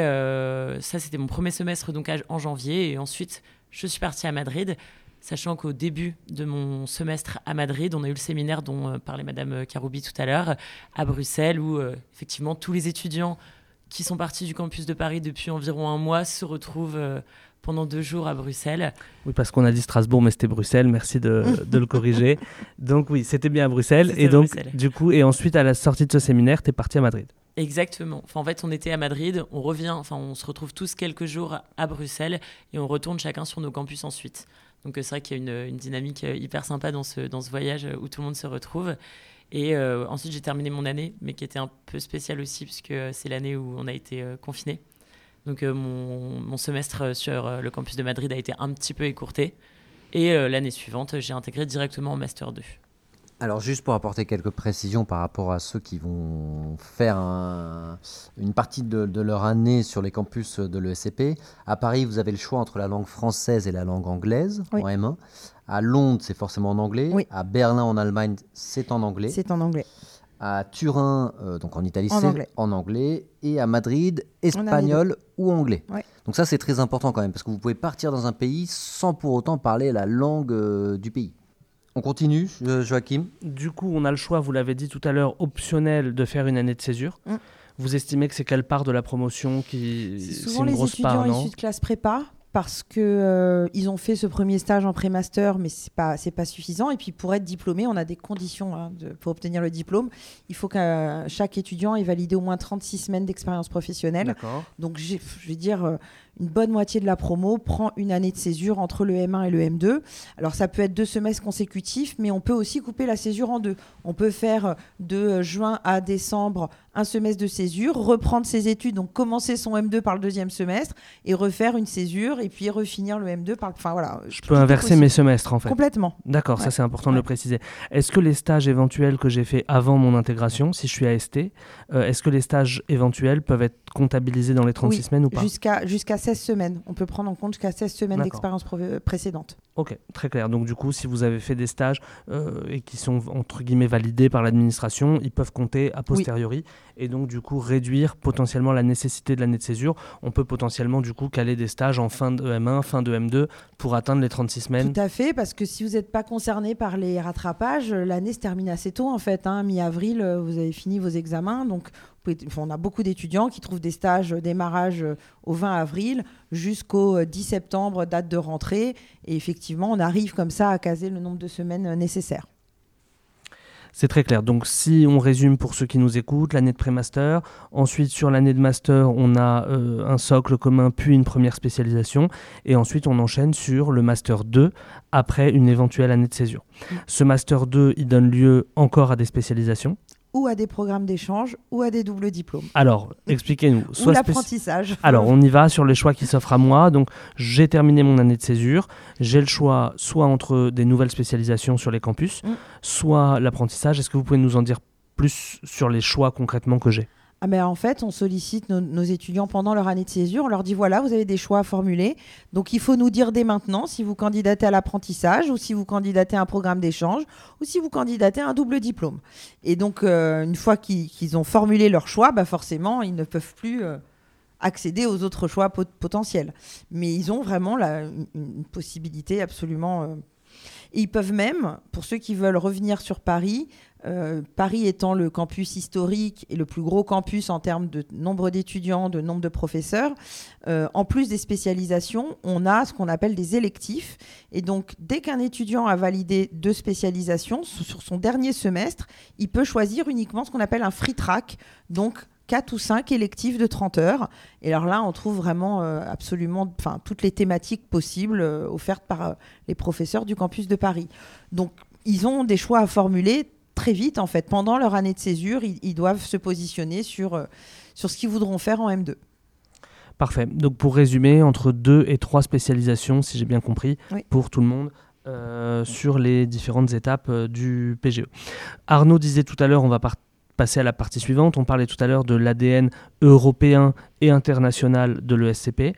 ça, c'était mon premier semestre donc en janvier. Et ensuite, je suis partie à Madrid sachant qu'au début de mon semestre à Madrid, on a eu le séminaire dont euh, parlait Madame Karoubi tout à l'heure, à Bruxelles, où euh, effectivement tous les étudiants qui sont partis du campus de Paris depuis environ un mois se retrouvent euh, pendant deux jours à Bruxelles. Oui, parce qu'on a dit Strasbourg, mais c'était Bruxelles. Merci de, le corriger. [laughs] Donc oui, c'était bien à Bruxelles. Et donc, du coup, et ensuite, à la sortie de ce séminaire, tu es parti à Madrid. Exactement. Enfin, en fait, on était à Madrid, on revient, enfin, on se retrouve tous quelques jours à Bruxelles et on retourne chacun sur nos campus ensuite. Donc euh, c'est vrai qu'il y a une, dynamique euh, hyper sympa dans ce, dans ce voyage où tout le monde se retrouve. Et ensuite, j'ai terminé mon année, mais qui était un peu spéciale aussi, puisque c'est l'année où on a été confiné. Donc mon, mon, semestre sur le campus de Madrid a été un petit peu écourté. Et l'année suivante, j'ai intégré directement en Master 2. Alors juste pour apporter quelques précisions par rapport à ceux qui vont faire une partie de, leur année sur les campus de l'ESCP, à Paris vous avez le choix entre la langue française et la langue anglaise en M1. À Londres c'est forcément en anglais. À Berlin en Allemagne c'est en anglais. C'est en anglais. À Turin, euh, donc en Italie, c'est en anglais. Et à Madrid, espagnol ou anglais. Donc ça c'est très important quand même parce que vous pouvez partir dans un pays sans pour autant parler la langue euh, du pays. On continue, Joachim? Du coup, on a le choix, vous l'avez dit tout à l'heure, optionnel de faire une année de césure. Mm. Vous estimez que c'est quelle part de la promotion qui C'est souvent les étudiants issus de classe prépa parce que euh, ils ont fait ce premier stage en pré-master, mais c'est pas c'est pas suffisant. Et puis pour être diplômé, on a des conditions hein, pour obtenir le diplôme. Il faut que chaque étudiant ait validé au moins 36 semaines d'expérience professionnelle. Donc je vais dire euh, une bonne moitié de la promo prend une année de césure entre le M1 et le M2. Alors ça peut être deux semestres consécutifs, mais on peut aussi couper la césure en deux. On peut faire de juin à décembre un semestre de césure, reprendre ses études, donc commencer son M2 par le deuxième semestre et refaire une césure et puis refinir le M2 par. Enfin voilà. Je peux inverser mes semestres en fait. Complètement. D'accord, ça c'est important de le préciser. Est-ce que les stages éventuels que j'ai fait avant mon intégration, si je suis AST, euh, est-ce que les stages éventuels peuvent être comptabilisés dans les 36 semaines ou pas? Jusqu'à jusqu'à 16 semaines. On peut prendre en compte jusqu'à 16 semaines d'expérience précédente. Ok, très clair. Donc du coup, si vous avez fait des stages euh, et qui sont entre guillemets validés par l'administration, ils peuvent compter a posteriori et donc du coup réduire potentiellement la nécessité de l'année de césure. On peut potentiellement du coup caler des stages en fin de M1, fin de M2 pour atteindre les 36 semaines. Tout à fait, parce que si vous n'êtes pas concerné par les rattrapages, l'année se termine assez tôt en fait. Hein. Mi-avril, euh, vous avez fini vos examens, donc on a beaucoup d'étudiants qui trouvent des stages euh, démarrage euh, au 20 avril jusqu'au 10 septembre, date de rentrée. Et effectivement, on arrive comme ça à caser le nombre de semaines nécessaires. C'est très clair. Donc si on résume pour ceux qui nous écoutent, l'année de pré-master, ensuite sur l'année de master, on a euh, un socle commun puis une première spécialisation, et ensuite on enchaîne sur le master 2 après une éventuelle année de césure. Mmh. Ce master 2, il donne lieu encore à des spécialisations ou à des programmes d'échange ou à des doubles diplômes. Alors, expliquez-nous. Ou l'apprentissage. Alors, on y va sur les choix qui s'offrent à moi. Donc, j'ai terminé mon année de césure. J'ai le choix soit entre des nouvelles spécialisations sur les campus, mm. soit l'apprentissage. Est-ce que vous pouvez nous en dire plus sur les choix concrètement que j'ai? Ah ben en fait, on sollicite nos, étudiants pendant leur année de césure. On leur dit voilà, vous avez des choix à formuler. Donc il faut nous dire dès maintenant si vous candidatez à l'apprentissage ou si vous candidatez à un programme d'échange ou si vous candidatez à un double diplôme. Et donc euh, une fois qu'ils ont formulé leur choix, bah forcément, ils ne peuvent plus euh, accéder aux autres choix potentiels. Mais ils ont vraiment la, une, possibilité absolument. Euh, Et ils peuvent même, pour ceux qui veulent revenir sur Paris, euh, Paris étant le campus historique et le plus gros campus en termes de nombre d'étudiants, de nombre de professeurs, euh, en plus des spécialisations, on a ce qu'on appelle des électifs. Et donc, dès qu'un étudiant a validé deux spécialisations sur son dernier semestre, il peut choisir uniquement ce qu'on appelle un free track, donc 4 ou 5 électifs de 30 heures. Et alors là, on trouve vraiment euh, absolument toutes les thématiques possibles offertes par les professeurs du campus de Paris. Donc, ils ont des choix à formuler très vite, en fait. Pendant leur année de césure, ils, doivent se positionner sur, euh, sur ce qu'ils voudront faire en M2. Parfait. Donc pour résumer, entre deux et trois spécialisations, si j'ai bien compris, pour tout le monde. Euh, sur les différentes étapes euh, du PGE. Arnaud disait tout à l'heure, on va passer à la partie suivante. On parlait tout à l'heure de l'ADN européen et international de l'ESCP.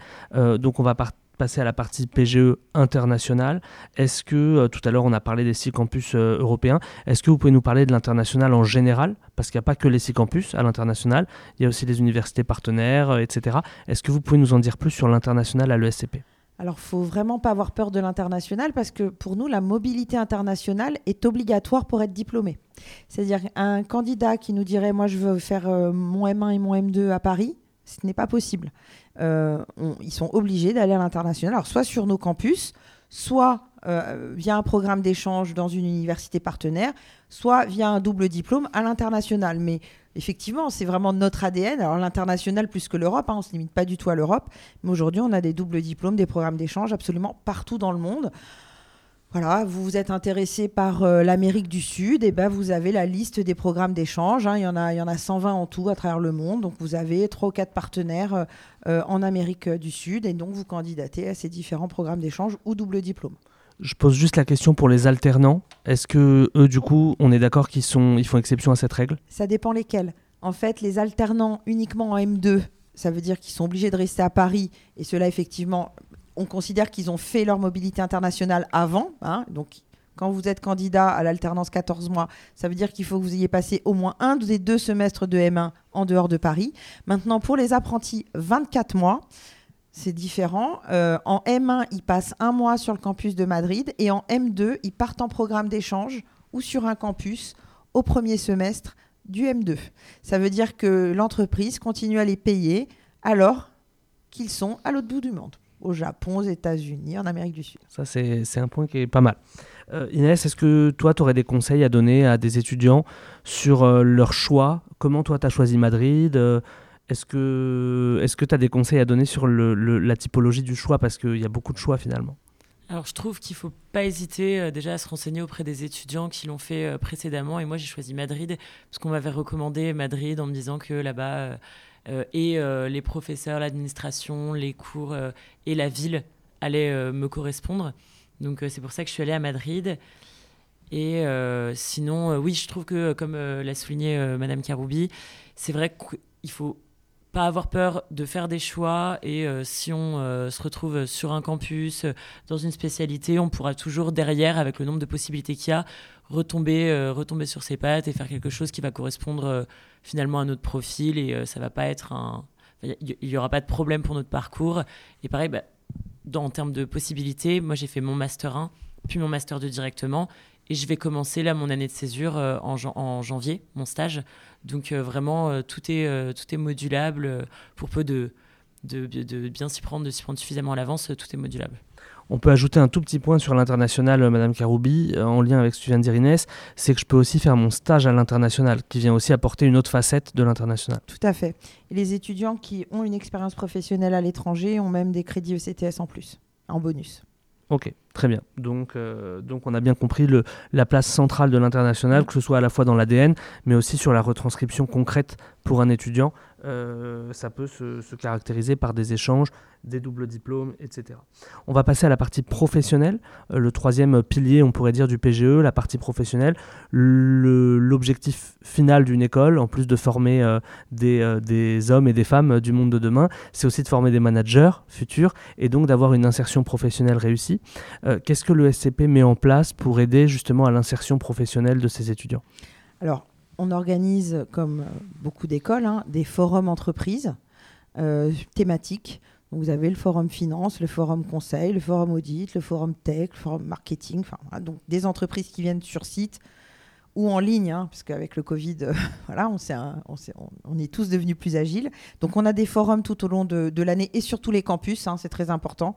donc on va passer à la partie PGE internationale. Est-ce que, euh, tout à l'heure on a parlé des six campus euh, européens, est-ce que vous pouvez nous parler de l'international en général? Parce qu'il n'y a pas que les six campus à l'international, il y a aussi les universités partenaires, euh, etc. Est-ce que vous pouvez nous en dire plus sur l'international à l'ESCP alors, faut vraiment pas avoir peur de l'international parce que pour nous, la mobilité internationale est obligatoire pour être diplômé. C'est-à-dire un candidat qui nous dirait, moi, je veux faire mon M1 et mon M2 à Paris, ce n'est pas possible. Euh, ils sont obligés d'aller à l'international, alors soit sur nos campus, soit euh, via un programme d'échange dans une université partenaire, soit via un double diplôme à l'international. Mais effectivement, c'est vraiment notre ADN. Alors l'international plus que l'Europe, hein, on ne se limite pas du tout à l'Europe, mais aujourd'hui on a des doubles diplômes, des programmes d'échange absolument partout dans le monde voilà, vous vous êtes intéressé par euh, l'Amérique du Sud, et ben vous avez la liste des programmes d'échange. Hein. il, y en a, il y en a 120 en tout à travers le monde. Donc vous avez trois ou quatre partenaires euh, en Amérique du Sud, et donc vous candidatez à ces différents programmes d'échange ou double diplôme. Je pose juste la question pour les alternants. Est-ce que eux, du coup, on est d'accord qu'ils sont, ils font exception à cette règle? Ça dépend lesquels. En fait, les alternants uniquement en M2, ça veut dire qu'ils sont obligés de rester à Paris, et cela effectivement on considère qu'ils ont fait leur mobilité internationale avant. Hein. donc, quand vous êtes candidat à l'alternance 14 mois, ça veut dire qu'il faut que vous ayez passé au moins un des deux semestres de M1 en dehors de Paris. Maintenant, pour les apprentis, 24 mois. C'est différent. Euh, en M1, ils passent un mois sur le campus de Madrid et en M2, ils partent en programme d'échange ou sur un campus au premier semestre du M2. Ça veut dire que l'entreprise continue à les payer alors qu'ils sont à l'autre bout du monde au Japon, aux États-Unis, en Amérique du Sud. Ça, c'est un point qui est pas mal. Euh, Inès, est-ce que toi, tu aurais des conseils à donner à des étudiants sur euh, leur choix? Comment toi, tu as choisi Madrid? Est-ce que tu as des conseils à donner sur la typologie du choix? Parce qu'il y a beaucoup de choix finalement. Alors je trouve qu'il ne faut pas hésiter déjà à se renseigner auprès des étudiants qui l'ont fait précédemment. Et moi j'ai choisi Madrid parce qu'on m'avait recommandé Madrid en me disant que là-bas euh, et euh, les professeurs, l'administration, les cours euh, et la ville allaient me correspondre. Donc c'est pour ça que je suis allée à Madrid. Et sinon, oui, je trouve que, comme l'a souligné Madame Karoubi, c'est vrai qu'il faut pas avoir peur de faire des choix et si on se retrouve sur un campus, dans une spécialité, on pourra toujours derrière, avec le nombre de possibilités qu'il y a, retomber, retomber sur ses pattes et faire quelque chose qui va correspondre finalement à notre profil et euh, ça va pas être un. Il n'y aura pas de problème pour notre parcours. Et pareil, bah, en termes de possibilités, moi j'ai fait mon Master 1, puis mon Master 2 directement. Et je vais commencer là mon année de césure euh, en, en, janvier, mon stage. Donc euh, vraiment, tout, est, tout est modulable pour peu de, de, de bien s'y prendre, de s'y prendre suffisamment à l'avance, tout est modulable. On peut ajouter un tout petit point sur l'international, euh, Madame Karoubi, euh, en lien avec ce que tu viens de dire Inès, c'est que je peux aussi faire mon stage à l'international, qui vient aussi apporter une autre facette de l'international. Tout à fait. Et les étudiants qui ont une expérience professionnelle à l'étranger ont même des crédits ECTS en plus, en bonus. Ok, très bien. Donc, euh, donc on a bien compris le, la place centrale de l'international, que ce soit à la fois dans l'ADN, mais aussi sur la retranscription concrète pour un étudiant. ça peut se, caractériser par des échanges des doubles diplômes, etc. On va passer à la partie professionnelle, euh, le troisième pilier, on pourrait dire, du PGE, la partie professionnelle. L'objectif final d'une école, en plus de former euh, des, euh, des, hommes et des femmes du monde de demain, c'est aussi de former des managers futurs et donc d'avoir une insertion professionnelle réussie. Qu'est-ce que le SCP met en place pour aider justement à l'insertion professionnelle de ses étudiants? Alors, on organise, comme beaucoup d'écoles, hein, des forums entreprises thématiques vous avez le forum finance, le forum conseil, le forum audit, le forum tech, le forum marketing, donc des entreprises qui viennent sur site ou en ligne, hein, parce qu'avec le Covid, euh, [laughs] voilà, on, on, est tous devenus plus agiles. Donc on a des forums tout au long de, l'année et sur tous les campus, hein, c'est très important.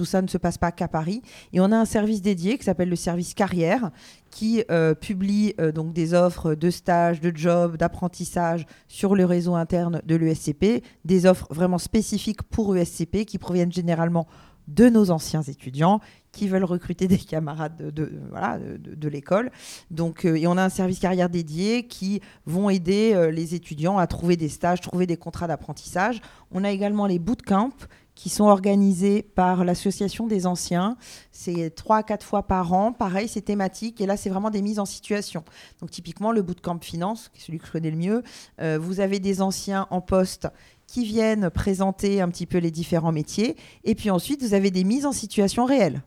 Tout ça ne se passe pas qu'à Paris. Et on a un service dédié qui s'appelle le service carrière, qui euh, publie euh, donc des offres de stages, de jobs, d'apprentissage sur le réseau interne de l'ESCP, des offres vraiment spécifiques pour ESCP qui proviennent généralement de nos anciens étudiants qui veulent recruter des camarades de, l'école. Donc, euh, et on a un service carrière dédié qui vont aider les étudiants à trouver des stages, trouver des contrats d'apprentissage. On a également les bootcamps qui sont organisés par l'association des anciens. C'est trois à quatre fois par an. Pareil, c'est thématique. Et là, c'est vraiment des mises en situation. Donc, typiquement, le bootcamp finance, qui est celui que je connais le mieux, euh, vous avez des anciens en poste qui viennent présenter un petit peu les différents métiers. Et puis ensuite, vous avez des mises en situation réelles.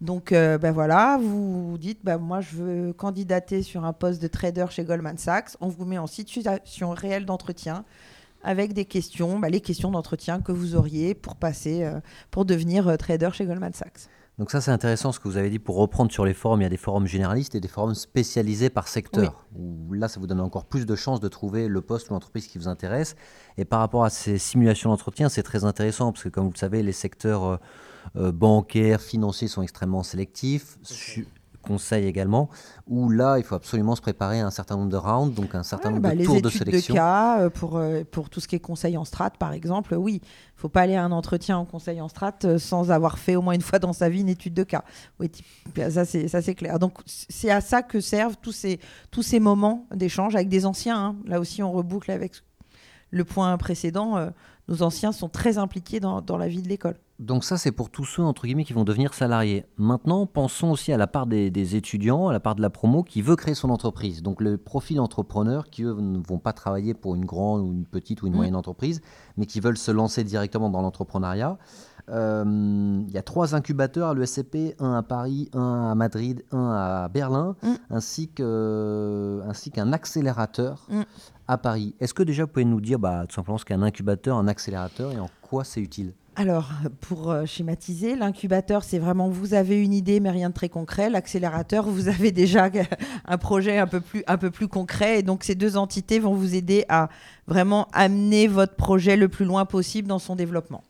Donc, euh, ben voilà, vous, dites, ben moi, je veux candidater sur un poste de trader chez Goldman Sachs. On vous met en situation réelle d'entretien avec des questions, ben les questions d'entretien que vous auriez pour passer, euh, pour devenir euh, trader chez Goldman Sachs. Donc ça c'est intéressant ce que vous avez dit pour reprendre sur les forums, il y a des forums généralistes et des forums spécialisés par secteur. là ça vous donne encore plus de chances de trouver le poste ou l'entreprise qui vous intéresse. Et par rapport à ces simulations d'entretien, c'est très intéressant parce que comme vous le savez, les secteurs euh, euh, bancaires, financiers sont extrêmement sélectifs conseil également, où là, il faut absolument se préparer à un certain nombre de rounds, donc un certain nombre bah, de tours de sélection. de cas, euh, pour, euh, pour tout ce qui est conseil en strat, par exemple, oui, il ne faut pas aller à un entretien en conseil en strat euh, sans avoir fait au moins une fois dans sa vie une étude de cas. Oui, ça c'est clair. Donc c'est à ça que servent tous ces, tous ces moments d'échange avec des anciens. Hein. Là aussi, on reboucle avec le point précédent. nos anciens sont très impliqués dans, dans la vie de l'école. Donc ça, c'est pour tous ceux, entre guillemets, qui vont devenir salariés. Maintenant, pensons aussi à la part des, étudiants, à la part de la promo qui veut créer son entreprise. Donc le profil entrepreneur qui, eux, ne vont pas travailler pour une grande ou une petite ou une mmh. moyenne entreprise, mais qui veulent se lancer directement dans l'entrepreneuriat. Euh, il y a trois incubateurs à l'ESCP, un à Paris, un à Madrid, un à Berlin, mmh. ainsi qu'un accélérateur mmh. à Paris. Est-ce que déjà vous pouvez nous dire bah, tout simplement ce qu'est un incubateur, un accélérateur et en quoi c'est utile alors, pour euh, schématiser, l'incubateur, c'est vraiment vous avez une idée, mais rien de très concret. L'accélérateur, vous [laughs] avez déjà un projet un peu plus, un peu plus concret. Et donc, ces deux entités vont vous aider à vraiment amener votre projet le plus loin possible dans son développement.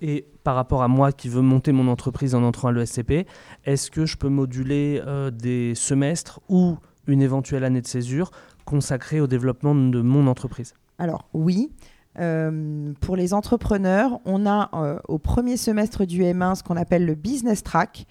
Et par rapport à moi qui veux monter mon entreprise en entrant à l'ESCP, est-ce que je peux moduler euh, des semestres ou une éventuelle année de césure consacrée au développement de mon entreprise? Alors oui, euh, pour les entrepreneurs, on a euh, au premier semestre du M1 ce qu'on appelle le business track,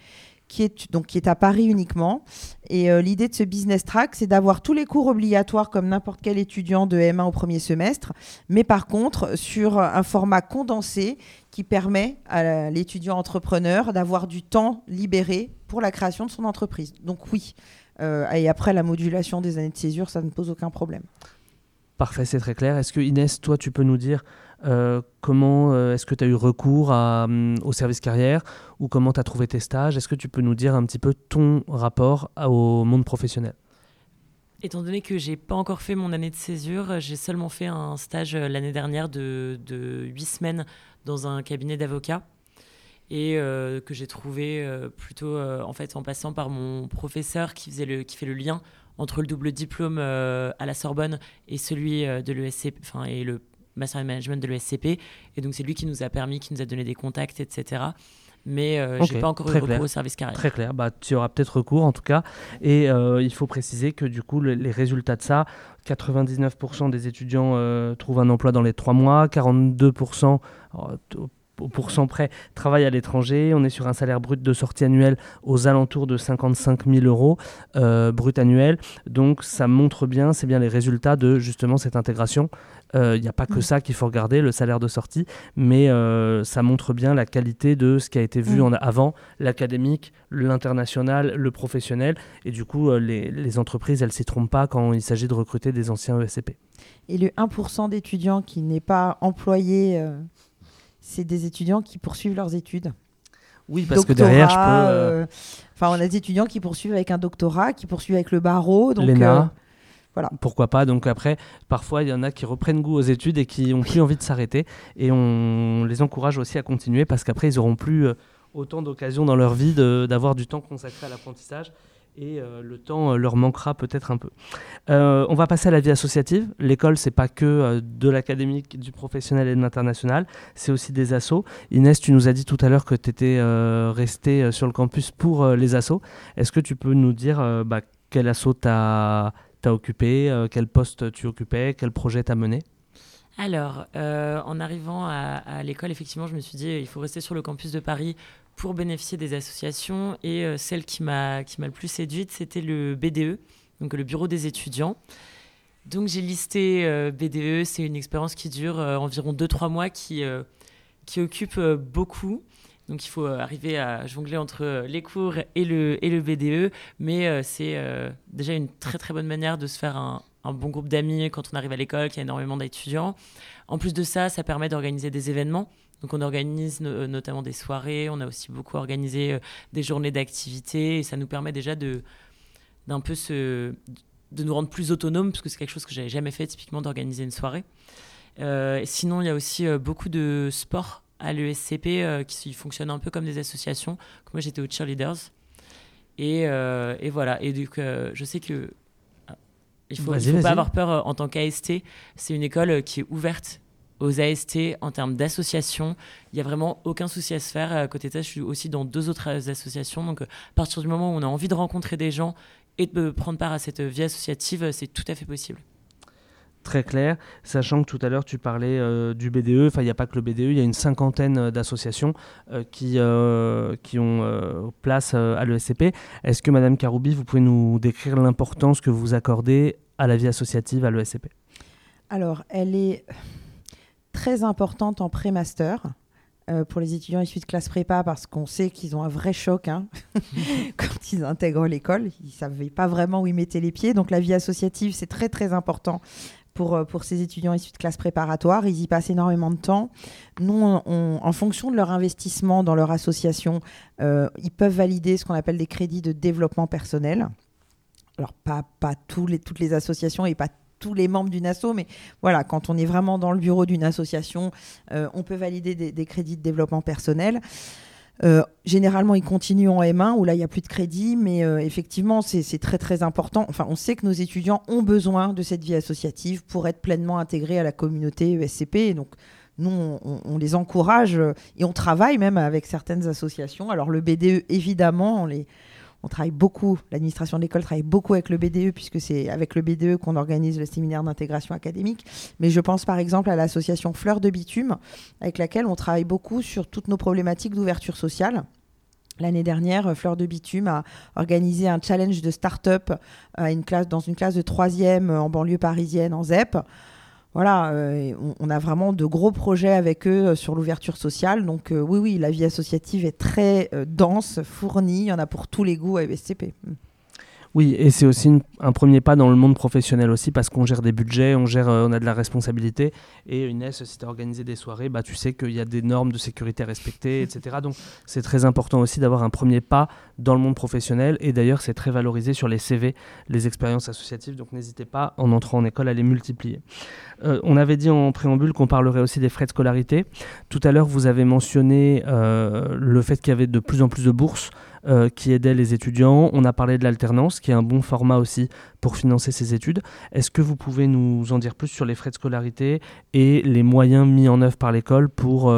qui est, donc, qui est à Paris uniquement. Et euh, l'idée de ce business track, c'est d'avoir tous les cours obligatoires comme n'importe quel étudiant de M1 au premier semestre, mais par contre sur un format condensé qui permet à l'étudiant entrepreneur d'avoir du temps libéré pour la création de son entreprise. Donc oui. et après, la modulation des années de césure, ça ne pose aucun problème. Parfait, c'est très clair. Est-ce que Inès, toi, tu peux nous dire euh, comment euh, est-ce que tu as eu recours hum, au service carrière ou comment tu as trouvé tes stages? Est-ce que tu peux nous dire un petit peu ton rapport au monde professionnel? Étant donné que j'ai pas encore fait mon année de césure, j'ai seulement fait un stage euh, l'année dernière de, de 8 semaines dans un cabinet d'avocats et que j'ai trouvé plutôt en fait en passant par mon professeur qui faisait le qui fait le lien entre le double diplôme euh, à la Sorbonne et celui euh, de l'ESCP, enfin, et le Master in Management de l'ESCP. Et donc, c'est lui qui nous a permis, qui nous a donné des contacts, etc. Mais euh, je n'ai pas encore eu recours au service carrière. Très clair. Bah, tu auras peut-être recours en tout cas. Et il faut préciser que du coup, les résultats de ça, 99% des étudiants trouvent un emploi dans les trois mois, 42% au pourcent près travaille à l'étranger. On est sur un salaire brut de sortie annuelle aux alentours de 55 000 euros euh, brut annuel. Donc ça montre bien, c'est bien les résultats de justement cette intégration. Il euh, n'y a pas que mm. ça qu'il faut regarder, le salaire de sortie, mais euh, ça montre bien la qualité de ce qui a été vu mm. en avant, l'académique, l'international, le professionnel. Et du coup, les, les entreprises, elles ne s'y trompent pas quand il s'agit de recruter des anciens ESCP. Et le 1% d'étudiants qui n'est pas employé c'est des étudiants qui poursuivent leurs études. Oui, parce que derrière, je peux. Euh, enfin, on a des étudiants qui poursuivent avec un doctorat, qui poursuivent avec le barreau. Donc, L'ENA. voilà. Pourquoi pas Donc après, parfois, il y en a qui reprennent goût aux études et qui ont plus envie de s'arrêter. Et on les encourage aussi à continuer parce qu'après, ils auront plus euh, autant d'occasions dans leur vie d'avoir du temps consacré à l'apprentissage et euh, le temps euh, leur manquera peut-être un peu. on va passer à la vie associative. L'école, c'est pas que de l'académique, du professionnel et de l'international, c'est aussi des assos. Inès, tu nous as dit tout à l'heure que tu étais resté sur le campus pour les assos. Est-ce que tu peux nous dire bah, quel asso tu as as occupé euh, Quel poste tu occupais Quel projet t'as mené? Alors, euh, en arrivant à, l'école, effectivement, je me suis dit il faut rester sur le campus de Paris pour bénéficier des associations. Et euh, celle qui m'a le plus séduite, c'était le BDE, donc le Bureau des étudiants. Donc j'ai listé BDE, c'est une expérience qui dure environ 2-3 mois, qui qui occupe beaucoup. Donc il faut euh, arriver à jongler entre euh, les cours et le, et le BDE, mais euh, c'est déjà une très très bonne manière de se faire un, bon groupe d'amis quand on arrive à l'école, qu'il y a énormément d'étudiants. En plus de ça, ça permet d'organiser des événements. Donc on organise notamment des soirées, on a aussi beaucoup organisé des journées d'activité, et ça nous permet déjà de d'un peu se, de nous rendre plus autonomes, parce que c'est quelque chose que j'avais jamais fait typiquement d'organiser une soirée. sinon, il y a aussi beaucoup de sports à l'ESCP euh, qui fonctionnent un peu comme des associations. Moi, j'étais au Cheerleaders. Et, euh, et, voilà. Et donc, euh, je sais que il faut, faut pas avoir peur en tant qu'AST. C'est une école qui est ouverte aux AST en termes d'association. Il n'y a vraiment aucun souci à se faire. À côté de ça, je suis aussi dans deux autres associations. Donc, à partir du moment où on a envie de rencontrer des gens et de prendre part à cette vie associative, c'est tout à fait possible très clair, sachant que tout à l'heure tu parlais euh, du BDE, enfin il n'y a pas que le BDE, il y a une cinquantaine euh, d'associations euh, qui, qui ont place à l'ESCP. Est-ce que Madame Karoubi, vous pouvez nous décrire l'importance que vous accordez à la vie associative à l'ESCP Alors, elle est très importante en pré-master. pour les étudiants issus de classe prépa parce qu'on sait qu'ils ont un vrai choc hein, [laughs] quand ils intègrent l'école. Ils ne savaient pas vraiment où ils mettaient les pieds. Donc la vie associative, c'est très très important pour, euh, pour ces étudiants issus de classe préparatoire. Ils y passent énormément de temps. Nous, en fonction de leur investissement dans leur association, euh, ils peuvent valider ce qu'on appelle des crédits de développement personnel. Alors, pas, pas les, toutes les associations et pas tous les membres d'une asso, mais voilà, quand on est vraiment dans le bureau d'une association, euh, on peut valider des, crédits de développement personnel. Euh, généralement, ils continuent en M1 où là, il n'y a plus de crédit, mais euh, effectivement, c'est très très important. Enfin, on sait que nos étudiants ont besoin de cette vie associative pour être pleinement intégrés à la communauté ESCP. donc, nous, on, on, les encourage et on travaille même avec certaines associations. Alors, le BDE, évidemment, on les, on travaille beaucoup, l'administration de l'école travaille beaucoup avec le BDE, puisque c'est avec le BDE qu'on organise le séminaire d'intégration académique. Mais je pense par exemple à l'association Fleurs de Bitume, avec laquelle on travaille beaucoup sur toutes nos problématiques d'ouverture sociale. L'année dernière, Fleurs de Bitume a organisé un challenge de start-up classe, dans une classe de troisième en banlieue parisienne, en ZEP voilà, euh, on, a vraiment de gros projets avec eux euh, sur l'ouverture sociale. Donc euh, oui, oui, la vie associative est très dense, fournie. Il y en a pour tous les goûts à ESCP. Oui, et c'est aussi un premier pas dans le monde professionnel aussi parce qu'on gère des budgets, on gère, on a de la responsabilité. Et Inès, si tu as organisé des soirées, bah, tu sais qu'il y a des normes de sécurité à respecter, etc. Donc c'est très important aussi d'avoir un premier pas dans le monde professionnel. Et d'ailleurs, c'est très valorisé sur les CV, les expériences associatives. Donc n'hésitez pas, en entrant en école, à les multiplier. Euh, on avait dit en préambule qu'on parlerait aussi des frais de scolarité. Tout à l'heure, vous avez mentionné euh, le fait qu'il y avait de plus en plus de bourses euh, qui aidaient les étudiants. On a parlé de l'alternance, qui est un bon format aussi pour financer ces études. Est-ce que vous pouvez nous en dire plus sur les frais de scolarité et les moyens mis en œuvre par l'école pour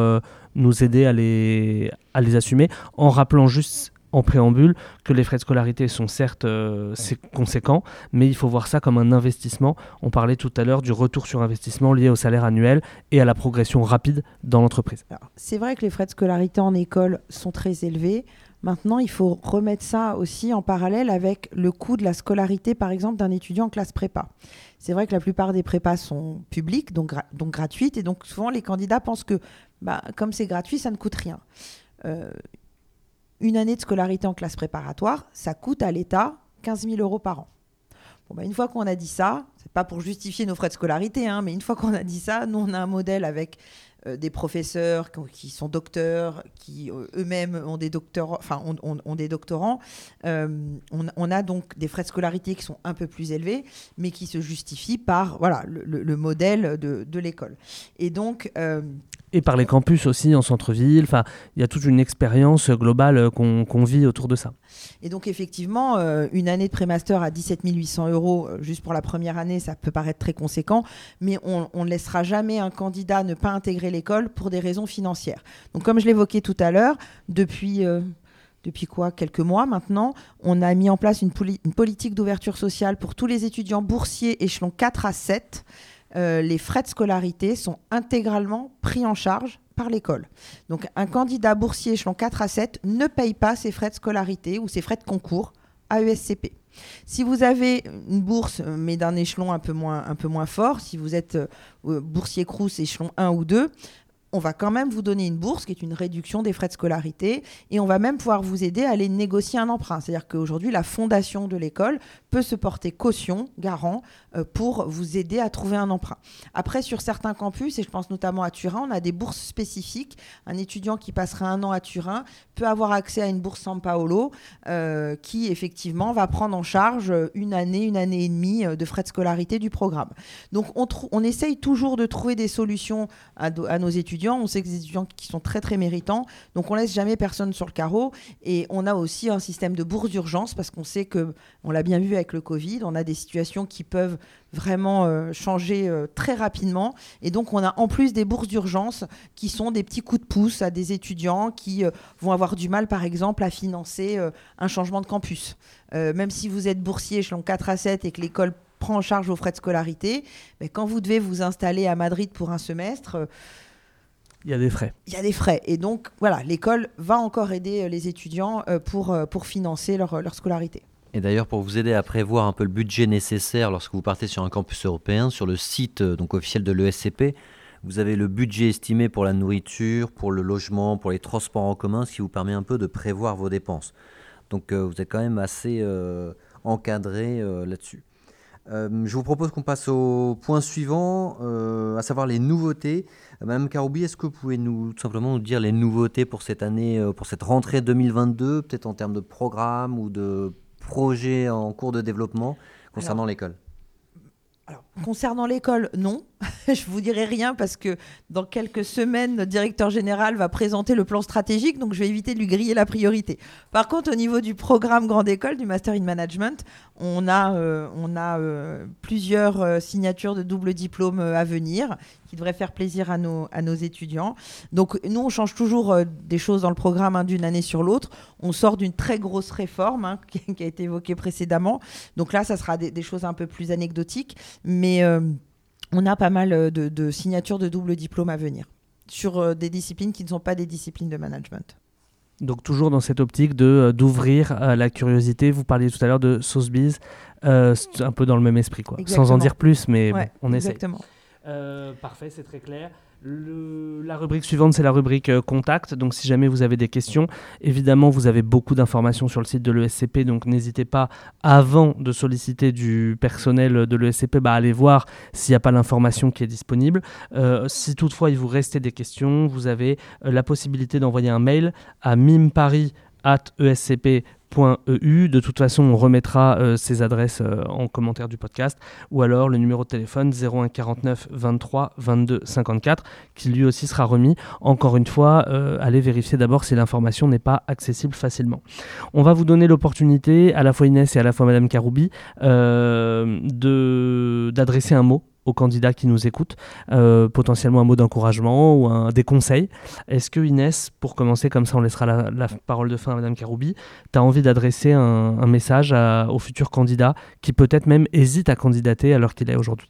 nous aider à les, à les assumer en rappelant juste en préambule que les frais de scolarité sont certes euh, conséquents, mais il faut voir ça comme un investissement. On parlait tout à l'heure du retour sur investissement lié au salaire annuel et à la progression rapide dans l'entreprise. C'est vrai que les frais de scolarité en école sont très élevés. Maintenant, il faut remettre ça aussi en parallèle avec le coût de la scolarité, par exemple, d'un étudiant en classe prépa. C'est vrai que la plupart des prépas sont publiques, donc, donc gratuites, et donc souvent les candidats pensent que bah, comme c'est gratuit, ça ne coûte rien. Euh, une année de scolarité en classe préparatoire, ça coûte à l'État 15 000 euros par an. Bon, bah, une fois qu'on a dit ça, c'est pas pour justifier nos frais de scolarité, hein, mais une fois qu'on a dit ça, nous on a un modèle avec des professeurs qui sont docteurs, qui eux-mêmes ont des enfin ont, des doctorants. On, a donc des frais de scolarité qui sont un peu plus élevés, mais qui se justifient par voilà le, modèle de, de l'école. Et donc et par les campus aussi en centre-ville. Il y a toute une expérience globale euh, qu'on vit autour de ça. Et donc effectivement, euh, une année de prémaster à 17 800 euros euh, juste pour la première année, ça peut paraître très conséquent, mais on, ne laissera jamais un candidat ne pas intégrer l'école pour des raisons financières. Donc comme je l'évoquais tout à l'heure, depuis depuis quoi Quelques mois maintenant, on a mis en place une, politique d'ouverture sociale pour tous les étudiants boursiers échelon 4 à 7 euh, les frais de scolarité sont intégralement pris en charge par l'école. Donc un candidat boursier échelon 4 à 7 ne paye pas ses frais de scolarité ou ses frais de concours à ESCP. Si vous avez une bourse, mais d'un échelon un peu moins, un peu moins fort, si vous êtes euh, boursier Crous échelon 1 ou 2, on va quand même vous donner une bourse qui est une réduction des frais de scolarité et on va même pouvoir vous aider à aller négocier un emprunt. C'est-à-dire qu'aujourd'hui, la fondation de l'école peut se porter caution, garant, euh, pour vous aider à trouver un emprunt. Après, sur certains campus, et je pense notamment à Turin, on a des bourses spécifiques. Un étudiant qui passerait un an à Turin peut avoir accès à une bourse San Paolo euh, qui, effectivement, va prendre en charge une année, une année et demie euh, de frais de scolarité du programme. Donc, on, essaye toujours de trouver des solutions à nos étudiants on sait que des étudiants qui sont très très méritants. Donc on laisse jamais personne sur le carreau. Et on a aussi un système de bourse d'urgence parce qu'on sait que, on l'a bien vu avec le Covid, on a des situations qui peuvent vraiment euh, changer euh, très rapidement. Et donc on a en plus des bourses d'urgence qui sont des petits coups de pouce à des étudiants qui euh, vont avoir du mal par exemple à financer un changement de campus. même si vous êtes boursier échelon 4 à 7 et que l'école prend en charge vos frais de scolarité, mais quand vous devez vous installer à Madrid pour un semestre, il y a des frais. Il y a des frais. Et donc, voilà, l'école va encore aider euh, les étudiants euh, pour, euh, pour financer leur, leur scolarité. Et d'ailleurs, pour vous aider à prévoir un peu le budget nécessaire lorsque vous partez sur un campus européen, sur le site donc officiel de l'ESCP, vous avez le budget estimé pour la nourriture, pour le logement, pour les transports en commun, ce qui vous permet un peu de prévoir vos dépenses. Donc vous êtes quand même assez encadré là-dessus. Je vous propose qu'on passe au point suivant, à savoir les nouveautés. Madame Karoubi, est-ce que vous pouvez nous tout simplement nous dire les nouveautés pour cette année, euh, pour cette rentrée 2022, peut-être en termes de programme ou de projets en cours de développement concernant l'école? alors, concernant l'école, non. [laughs] je vous dirai rien parce que dans quelques semaines, notre directeur général va présenter le plan stratégique, donc je vais éviter de lui griller la priorité. Par contre, au niveau du programme Grande École, du Master in Management, on a, euh, on a euh, plusieurs euh, signatures de double diplôme à venir qui devraient faire plaisir à nos, à nos étudiants. Donc nous, on change toujours des choses dans le programme hein, d'une année sur l'autre. On sort d'une très grosse réforme hein, [laughs] qui, a été évoquée précédemment. Donc là, ça sera des, des choses un peu plus anecdotiques. Mais on a pas mal euh, de, signatures de double diplôme à venir sur euh, des disciplines qui ne sont pas des disciplines de management. Donc toujours dans cette optique de euh, d'ouvrir la curiosité. Vous parliez tout à l'heure de Sotheby's, c'est un peu dans le même esprit, quoi. Sans en dire plus, mais on essaie. Exactement. parfait, c'est très clair la rubrique suivante, c'est la rubrique euh, contact. Donc, si jamais vous avez des questions, évidemment, vous avez beaucoup d'informations sur le site de l'ESCP. Donc, n'hésitez pas, avant de solliciter du personnel de l'ESCP, bah, aller voir s'il n'y a pas l'information qui est disponible. Euh, si toutefois il vous restait des questions, vous avez euh, la possibilité d'envoyer un mail à mimparis.escp.com E de toute façon, on remettra euh, ces adresses euh, en commentaire du podcast ou alors le numéro de téléphone 01 49 23 22 54 qui lui aussi sera remis. Encore une fois, euh, allez vérifier d'abord si l'information n'est pas accessible facilement. On va vous donner l'opportunité, à la fois Inès et à la fois Madame Karoubi, d'adresser un mot aux candidats qui nous écoutent, euh, potentiellement un mot d'encouragement ou un, des conseils. Est-ce que Inès, pour commencer, comme ça on laissera la, parole de fin à Madame Karoubi, tu as envie d'adresser un, message aux futurs candidats qui peut-être même hésitent à candidater à l'heure qu'il est aujourd'hui?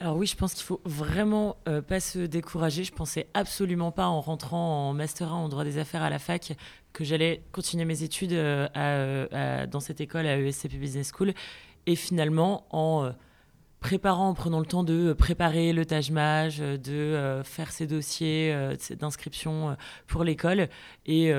Alors oui, je pense qu'il faut vraiment euh, pas se décourager. Je pensais absolument pas en rentrant en master 1 en droit des affaires à la fac que j'allais continuer mes études euh, dans cette école à ESCP Business School. Et finalement, en préparant, en prenant le temps de préparer le tâche-mage, de faire ses dossiers d'inscription pour l'école et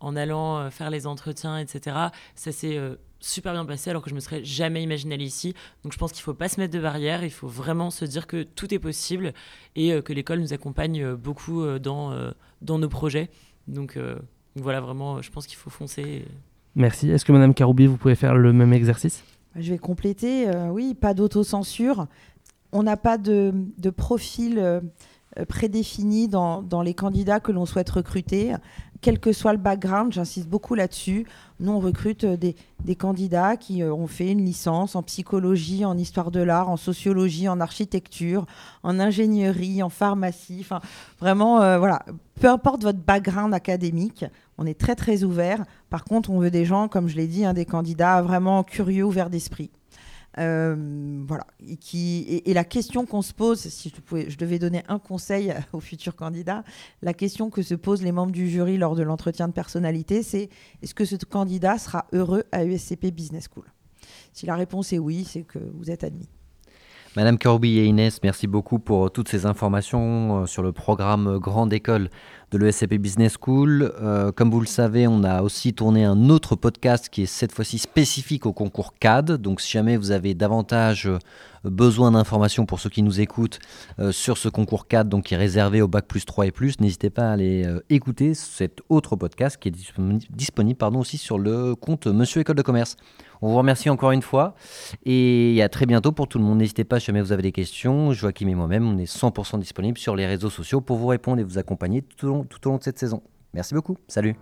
en allant faire les entretiens, etc. Ça s'est super bien passé alors que je me serais jamais imaginé aller ici. Donc je pense qu'il ne faut pas se mettre de barrière, il faut vraiment se dire que tout est possible et euh, que l'école nous accompagne euh, beaucoup euh, dans, nos projets. Donc voilà, vraiment, je pense qu'il faut foncer. Merci. Est-ce que Madame Karoubi, vous pouvez faire le même exercice? Je vais compléter. oui, pas d'autocensure. On n'a pas de, profil prédéfini dans, dans, les candidats que l'on souhaite recruter quel que soit le background, j'insiste beaucoup là-dessus. Nous, on recrute euh, des, candidats qui euh, ont fait une licence en psychologie, en histoire de l'art, en sociologie, en architecture, en ingénierie, en pharmacie. Enfin, vraiment, euh, voilà. Peu importe votre background académique, on est très, très ouvert. Par contre, on veut des gens, comme je l'ai dit, hein, des candidats vraiment curieux, ouverts d'esprit. Euh, voilà. Et, qui, et, la question qu'on se pose, si je, pouvais, je devais donner un conseil [laughs] aux futurs candidats, la question que se posent les membres du jury lors de l'entretien de personnalité, c'est est-ce que ce candidat sera heureux à USCP Business School? Si la réponse est oui, c'est que vous êtes admis. Madame Corby et Inès, merci beaucoup pour toutes ces informations euh, sur le programme Grande École de l'ESCP Business School. Euh, comme vous le savez, on a aussi tourné un autre podcast qui est cette fois-ci spécifique au concours CAD. Donc si jamais vous avez davantage euh, besoin d'informations pour ceux qui nous écoutent euh, sur ce concours CAD donc qui est réservé au bac plus 3 et plus, n'hésitez pas à aller écouter cet autre podcast qui est disponible, pardon, aussi sur le compte Monsieur École de Commerce. On vous remercie encore une fois et à très bientôt pour tout le monde. N'hésitez pas, si jamais vous avez des questions, Joachim et moi-même, on est 100% disponible sur les réseaux sociaux pour vous répondre et vous accompagner tout au long, tout au long de cette saison. Merci beaucoup. Salut.